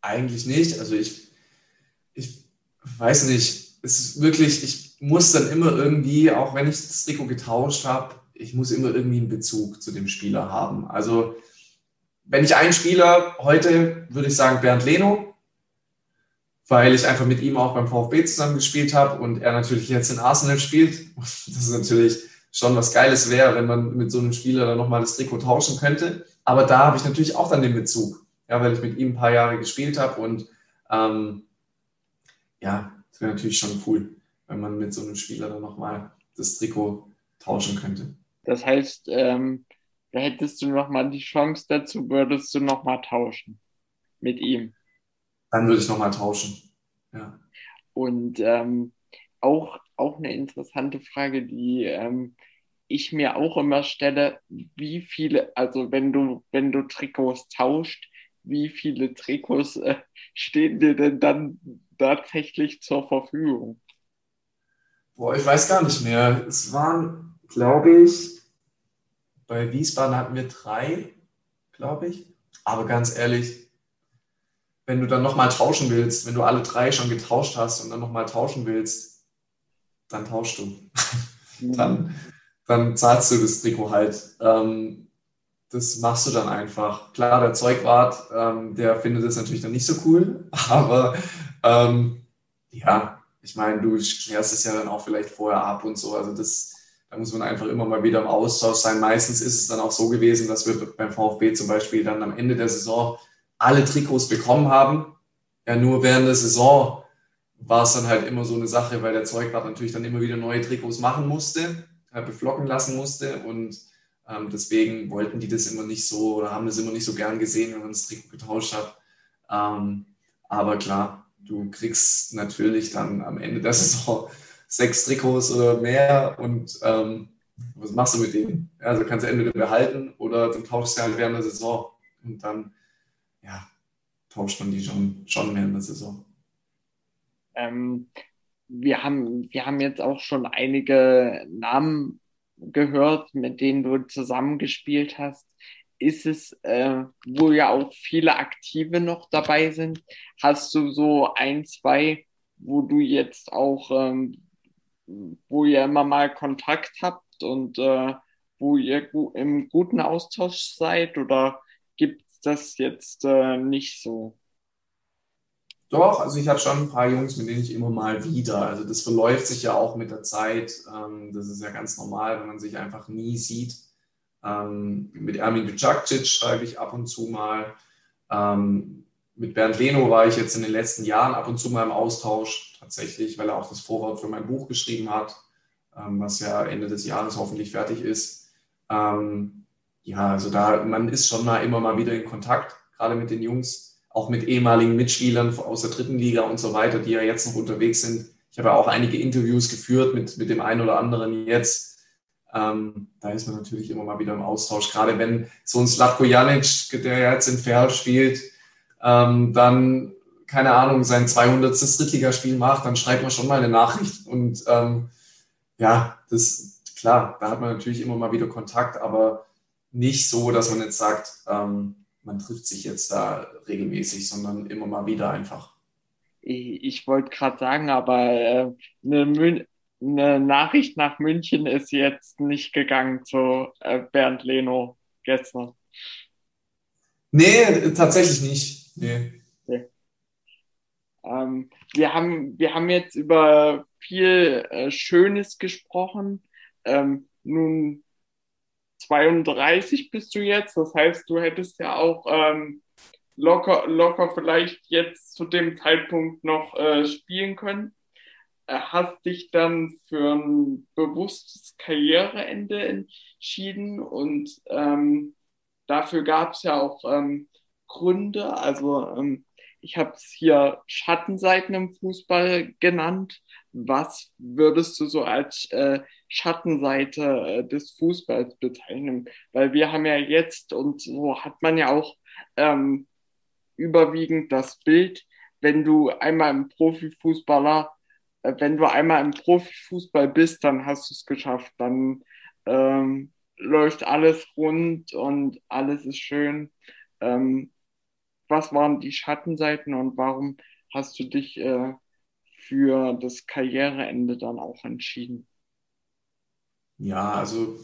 eigentlich nicht. Also ich, ich weiß nicht, es ist wirklich, ich muss dann immer irgendwie, auch wenn ich das Trikot getauscht habe, ich muss immer irgendwie einen Bezug zu dem Spieler haben. Also wenn ich einen Spieler heute, würde ich sagen Bernd Leno, weil ich einfach mit ihm auch beim VfB zusammen gespielt habe und er natürlich jetzt in Arsenal spielt. Das ist natürlich schon was Geiles wäre, wenn man mit so einem Spieler dann nochmal das Trikot tauschen könnte. Aber da habe ich natürlich auch dann den Bezug, ja, weil ich mit ihm ein paar Jahre gespielt habe und ähm, ja, das wäre natürlich schon cool wenn man mit so einem Spieler dann nochmal das Trikot tauschen könnte. Das heißt, ähm, hättest du nochmal die Chance dazu, würdest du nochmal tauschen mit ihm. Dann würde ich nochmal tauschen. Ja. Und ähm, auch, auch eine interessante Frage, die ähm, ich mir auch immer stelle, wie viele, also wenn du, wenn du Trikots tauscht, wie viele Trikots äh, stehen dir denn dann tatsächlich zur Verfügung? Boah, ich weiß gar nicht mehr. Es waren, glaube ich, bei Wiesbaden hatten wir drei, glaube ich. Aber ganz ehrlich, wenn du dann nochmal tauschen willst, wenn du alle drei schon getauscht hast und dann nochmal tauschen willst, dann tauschst du. Mhm. dann, dann zahlst du das Trikot halt. Ähm, das machst du dann einfach. Klar, der Zeugwart, ähm, der findet das natürlich dann nicht so cool, aber ähm, ja, ich meine, du klärst es ja dann auch vielleicht vorher ab und so. Also das, da muss man einfach immer mal wieder im Austausch sein. Meistens ist es dann auch so gewesen, dass wir beim VfB zum Beispiel dann am Ende der Saison alle Trikots bekommen haben. Ja, nur während der Saison war es dann halt immer so eine Sache, weil der Zeugwart natürlich dann immer wieder neue Trikots machen musste, äh, beflocken lassen musste und ähm, deswegen wollten die das immer nicht so oder haben das immer nicht so gern gesehen, wenn man das Trikot getauscht hat. Ähm, aber klar, du kriegst natürlich dann am Ende der Saison sechs Trikots oder mehr und ähm, was machst du mit denen? Also kannst du entweder behalten oder du tauschst sie halt während der Saison und dann ja, tauscht man die schon, schon während der Saison. Ähm, wir haben, wir haben jetzt auch schon einige Namen gehört, mit denen du zusammengespielt hast. Ist es, äh, wo ja auch viele Aktive noch dabei sind, hast du so ein, zwei, wo du jetzt auch, ähm, wo ihr immer mal Kontakt habt und äh, wo ihr im guten Austausch seid oder gibt es das jetzt äh, nicht so? Doch, also ich habe schon ein paar Jungs, mit denen ich immer mal wieder, also das verläuft sich ja auch mit der Zeit. Ähm, das ist ja ganz normal, wenn man sich einfach nie sieht. Ähm, mit Ermin Bicakcic schreibe ich ab und zu mal. Ähm, mit Bernd Leno war ich jetzt in den letzten Jahren ab und zu mal im Austausch, tatsächlich, weil er auch das Vorwort für mein Buch geschrieben hat, was ja Ende des Jahres hoffentlich fertig ist. ja, also da, man ist schon mal immer mal wieder in Kontakt, gerade mit den Jungs auch mit ehemaligen Mitspielern aus der dritten Liga und so weiter, die ja jetzt noch unterwegs sind. Ich habe ja auch einige Interviews geführt mit, mit dem einen oder anderen jetzt. Ähm, da ist man natürlich immer mal wieder im Austausch. Gerade wenn so ein Slavko Janic, der jetzt in Ferl spielt, ähm, dann, keine Ahnung, sein 200. Drittligaspiel macht, dann schreibt man schon mal eine Nachricht. Und ähm, ja, das, klar, da hat man natürlich immer mal wieder Kontakt, aber nicht so, dass man jetzt sagt, ähm, man trifft sich jetzt da regelmäßig, sondern immer mal wieder einfach. Ich, ich wollte gerade sagen, aber äh, eine, eine, Nachricht nach München ist jetzt nicht gegangen zu äh, Bernd Leno gestern. Nee, tatsächlich nicht. Nee. Okay. Ähm, wir, haben, wir haben jetzt über viel äh, Schönes gesprochen. Ähm, nun 32 bist du jetzt. Das heißt, du hättest ja auch ähm, locker, locker vielleicht jetzt zu dem Zeitpunkt noch äh, spielen können. Äh, hast dich dann für ein bewusstes Karriereende entschieden und ähm, dafür gab es ja auch ähm, Gründe. Also ähm, ich habe es hier Schattenseiten im Fußball genannt. Was würdest du so als äh, Schattenseite äh, des Fußballs bezeichnen? Weil wir haben ja jetzt, und so hat man ja auch ähm, überwiegend das Bild, wenn du einmal im Profifußballer, äh, wenn du einmal im Profifußball bist, dann hast du es geschafft. Dann ähm, läuft alles rund und alles ist schön. Ähm, was waren die Schattenseiten und warum hast du dich äh, für das Karriereende dann auch entschieden? Ja, also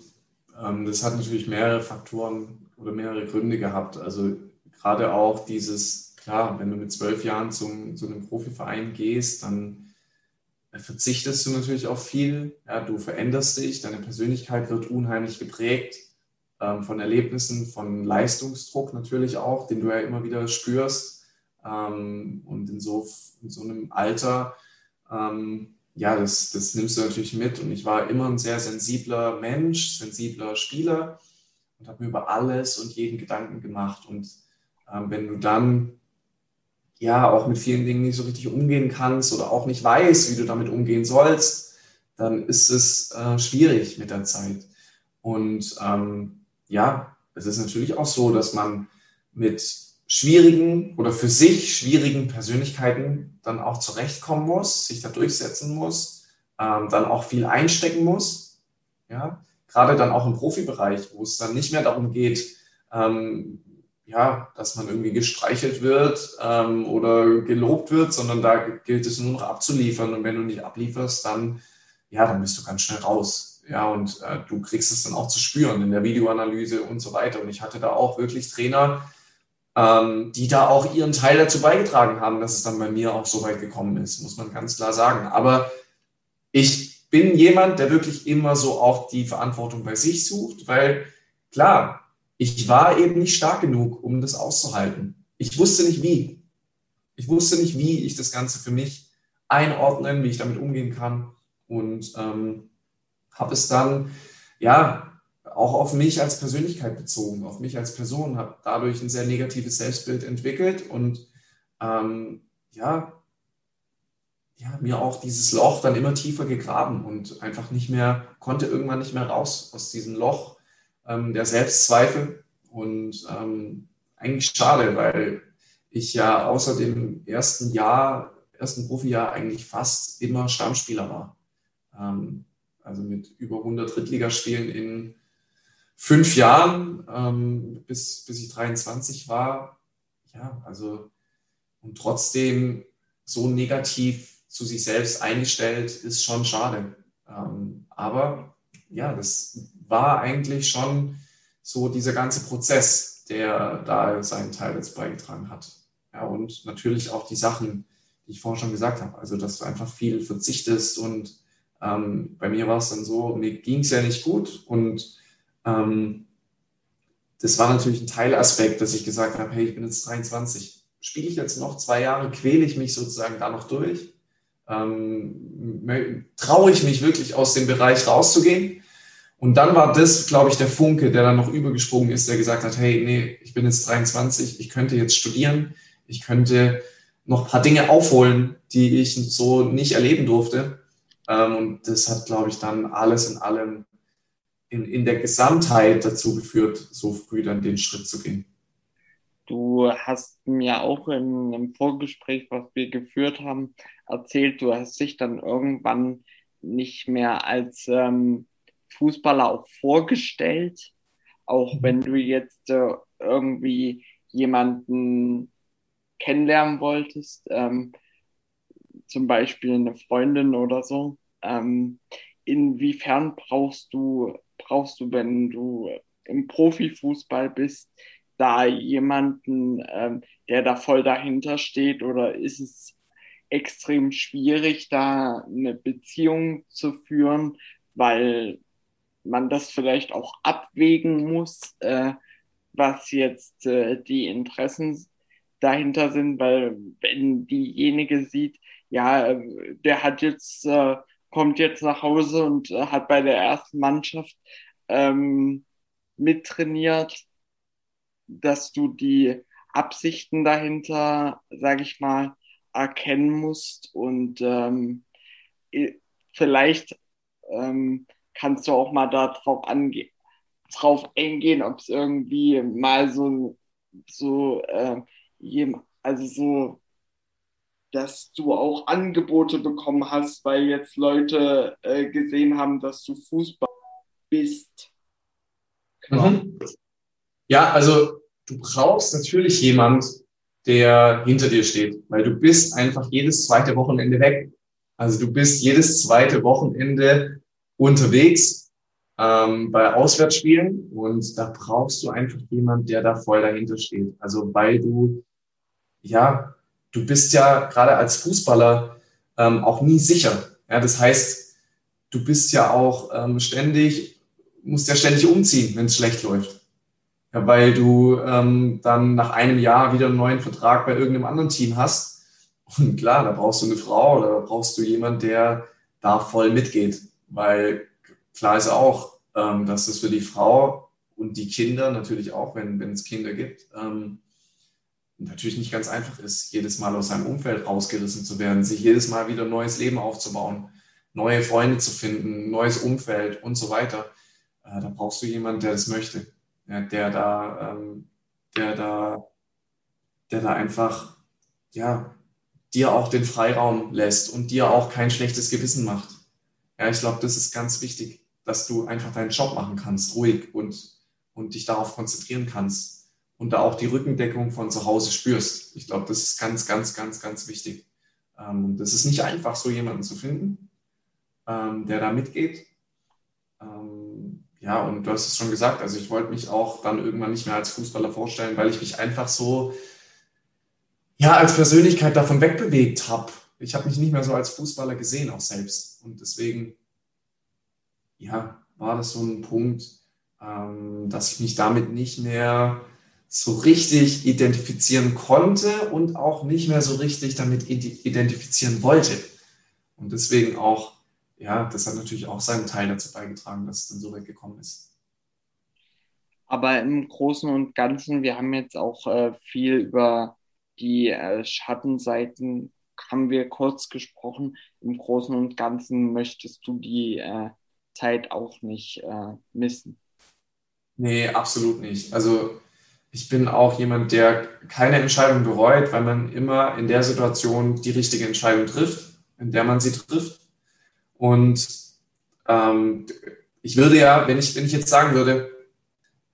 ähm, das hat natürlich mehrere Faktoren oder mehrere Gründe gehabt. Also gerade auch dieses, klar, wenn du mit zwölf Jahren zum, zu einem Profiverein gehst, dann verzichtest du natürlich auf viel. Ja, du veränderst dich, deine Persönlichkeit wird unheimlich geprägt von Erlebnissen, von Leistungsdruck natürlich auch, den du ja immer wieder spürst. Ähm, und in so, in so einem Alter, ähm, ja, das, das nimmst du natürlich mit. Und ich war immer ein sehr sensibler Mensch, sensibler Spieler und habe mir über alles und jeden Gedanken gemacht. Und ähm, wenn du dann ja auch mit vielen Dingen nicht so richtig umgehen kannst oder auch nicht weißt, wie du damit umgehen sollst, dann ist es äh, schwierig mit der Zeit. Und ähm, ja, es ist natürlich auch so, dass man mit schwierigen oder für sich schwierigen Persönlichkeiten dann auch zurechtkommen muss, sich da durchsetzen muss, ähm, dann auch viel einstecken muss. Ja, gerade dann auch im Profibereich, wo es dann nicht mehr darum geht, ähm, ja, dass man irgendwie gestreichelt wird ähm, oder gelobt wird, sondern da gilt es nur noch abzuliefern. Und wenn du nicht ablieferst, dann, ja, dann bist du ganz schnell raus. Ja, und äh, du kriegst es dann auch zu spüren in der Videoanalyse und so weiter. Und ich hatte da auch wirklich Trainer, ähm, die da auch ihren Teil dazu beigetragen haben, dass es dann bei mir auch so weit gekommen ist, muss man ganz klar sagen. Aber ich bin jemand, der wirklich immer so auch die Verantwortung bei sich sucht, weil klar, ich war eben nicht stark genug, um das auszuhalten. Ich wusste nicht wie. Ich wusste nicht, wie ich das Ganze für mich einordnen, wie ich damit umgehen kann. Und ähm, habe es dann ja auch auf mich als Persönlichkeit bezogen, auf mich als Person, habe dadurch ein sehr negatives Selbstbild entwickelt und ähm, ja, ja, mir auch dieses Loch dann immer tiefer gegraben und einfach nicht mehr, konnte irgendwann nicht mehr raus aus diesem Loch ähm, der Selbstzweifel. Und ähm, eigentlich schade, weil ich ja außer dem ersten Jahr ersten Profijahr eigentlich fast immer Stammspieler war. Ähm, also mit über 100 Drittligaspielen in fünf Jahren, ähm, bis, bis ich 23 war. Ja, also und trotzdem so negativ zu sich selbst eingestellt, ist schon schade. Ähm, aber ja, das war eigentlich schon so dieser ganze Prozess, der da seinen Teil jetzt beigetragen hat. Ja, und natürlich auch die Sachen, die ich vorhin schon gesagt habe. Also, dass du einfach viel verzichtest und ähm, bei mir war es dann so, mir ging es ja nicht gut und ähm, das war natürlich ein Teilaspekt, dass ich gesagt habe, hey, ich bin jetzt 23, spiele ich jetzt noch zwei Jahre, quäle ich mich sozusagen da noch durch? Ähm, traue ich mich wirklich aus dem Bereich rauszugehen? Und dann war das, glaube ich, der Funke, der dann noch übergesprungen ist, der gesagt hat, hey, nee, ich bin jetzt 23, ich könnte jetzt studieren, ich könnte noch ein paar Dinge aufholen, die ich so nicht erleben durfte. Ähm, und das hat, glaube ich, dann alles in allem in, in der Gesamtheit dazu geführt, so früh dann den Schritt zu gehen. Du hast mir auch in einem Vorgespräch, was wir geführt haben, erzählt, du hast dich dann irgendwann nicht mehr als ähm, Fußballer auch vorgestellt, auch mhm. wenn du jetzt äh, irgendwie jemanden kennenlernen wolltest, ähm, zum Beispiel eine Freundin oder so. Ähm, inwiefern brauchst du, brauchst du, wenn du im Profifußball bist, da jemanden, ähm, der da voll dahinter steht oder ist es extrem schwierig, da eine Beziehung zu führen, weil man das vielleicht auch abwägen muss, äh, was jetzt äh, die Interessen dahinter sind, weil wenn diejenige sieht, ja, der hat jetzt, äh, kommt jetzt nach Hause und äh, hat bei der ersten Mannschaft ähm, mittrainiert, dass du die Absichten dahinter, sage ich mal, erkennen musst und ähm, vielleicht ähm, kannst du auch mal darauf angehen, drauf eingehen, ob es irgendwie mal so so äh, also so dass du auch Angebote bekommen hast, weil jetzt Leute äh, gesehen haben, dass du Fußball bist. Mhm. Ja, also du brauchst natürlich jemand, der hinter dir steht, weil du bist einfach jedes zweite Wochenende weg. Also du bist jedes zweite Wochenende unterwegs ähm, bei Auswärtsspielen und da brauchst du einfach jemand, der da voll dahinter steht. Also weil du, ja, du bist ja gerade als Fußballer ähm, auch nie sicher. Ja, das heißt, du bist ja auch ähm, ständig, musst ja ständig umziehen, wenn es schlecht läuft. Ja, weil du ähm, dann nach einem Jahr wieder einen neuen Vertrag bei irgendeinem anderen Team hast. Und klar, da brauchst du eine Frau oder brauchst du jemanden, der da voll mitgeht. Weil klar ist auch, ähm, dass es für die Frau und die Kinder natürlich auch, wenn, wenn es Kinder gibt, ähm, natürlich nicht ganz einfach ist, jedes Mal aus seinem Umfeld rausgerissen zu werden, sich jedes Mal wieder ein neues Leben aufzubauen, neue Freunde zu finden, neues Umfeld und so weiter. Äh, da brauchst du jemanden, der das möchte, der da, ähm, der da, der da einfach, ja, dir auch den Freiraum lässt und dir auch kein schlechtes Gewissen macht. Ja, ich glaube, das ist ganz wichtig, dass du einfach deinen Job machen kannst, ruhig und, und dich darauf konzentrieren kannst und da auch die Rückendeckung von zu Hause spürst. Ich glaube, das ist ganz, ganz, ganz, ganz wichtig. Ähm, das ist nicht einfach, so jemanden zu finden, ähm, der da mitgeht. Ähm, ja, und du hast es schon gesagt, also ich wollte mich auch dann irgendwann nicht mehr als Fußballer vorstellen, weil ich mich einfach so, ja, als Persönlichkeit davon wegbewegt habe. Ich habe mich nicht mehr so als Fußballer gesehen, auch selbst. Und deswegen, ja, war das so ein Punkt, ähm, dass ich mich damit nicht mehr so richtig identifizieren konnte und auch nicht mehr so richtig damit identifizieren wollte. Und deswegen auch, ja, das hat natürlich auch seinen Teil dazu beigetragen, dass es dann so weit gekommen ist. Aber im Großen und Ganzen, wir haben jetzt auch äh, viel über die äh, Schattenseiten, haben wir kurz gesprochen. Im Großen und Ganzen möchtest du die äh, Zeit auch nicht äh, missen. Nee, absolut nicht. Also Ich bin auch jemand, der keine Entscheidung bereut, weil man immer in der Situation die richtige Entscheidung trifft, in der man sie trifft. Und ähm, ich würde ja, wenn ich, wenn ich jetzt sagen würde,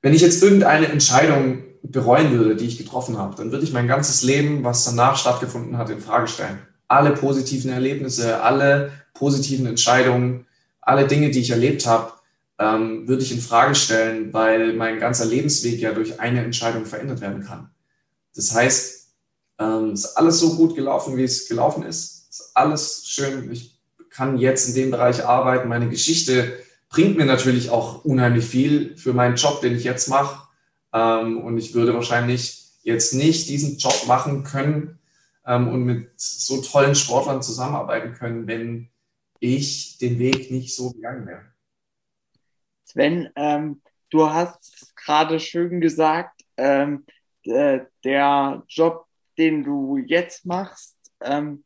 wenn ich jetzt irgendeine Entscheidung bereuen würde, die ich getroffen habe, dann würde ich mein ganzes Leben, was danach stattgefunden hat, in Frage stellen. Alle positiven Erlebnisse, alle positiven Entscheidungen, alle Dinge, die ich erlebt habe, ähm, würde ich in Frage stellen, weil mein ganzer Lebensweg ja durch eine Entscheidung verändert werden kann. Das heißt, ähm, ist alles so gut gelaufen, wie es gelaufen ist. Ist alles schön. Ich kann jetzt in dem Bereich arbeiten. Meine Geschichte bringt mir natürlich auch unheimlich viel für meinen Job, den ich jetzt mache. Ähm, und ich würde wahrscheinlich jetzt nicht diesen Job machen können ähm, und mit so tollen Sportlern zusammenarbeiten können, wenn ich den Weg nicht so gegangen wäre. Sven, ähm, du hast gerade schön gesagt, ähm, äh, der Job, den du jetzt machst, ähm,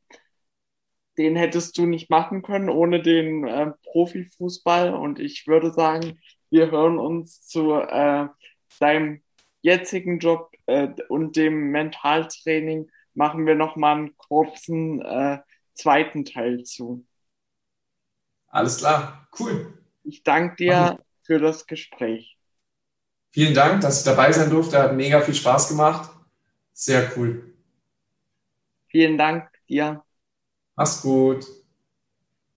den hättest du nicht machen können ohne den äh, Profifußball. Und ich würde sagen, wir hören uns zu äh, deinem jetzigen Job äh, und dem Mentaltraining machen wir noch mal einen kurzen äh, zweiten Teil zu. Alles klar, cool. Ich danke dir für das Gespräch. Vielen Dank, dass ich dabei sein durfte. Hat mega viel Spaß gemacht. Sehr cool. Vielen Dank dir. Mach's gut.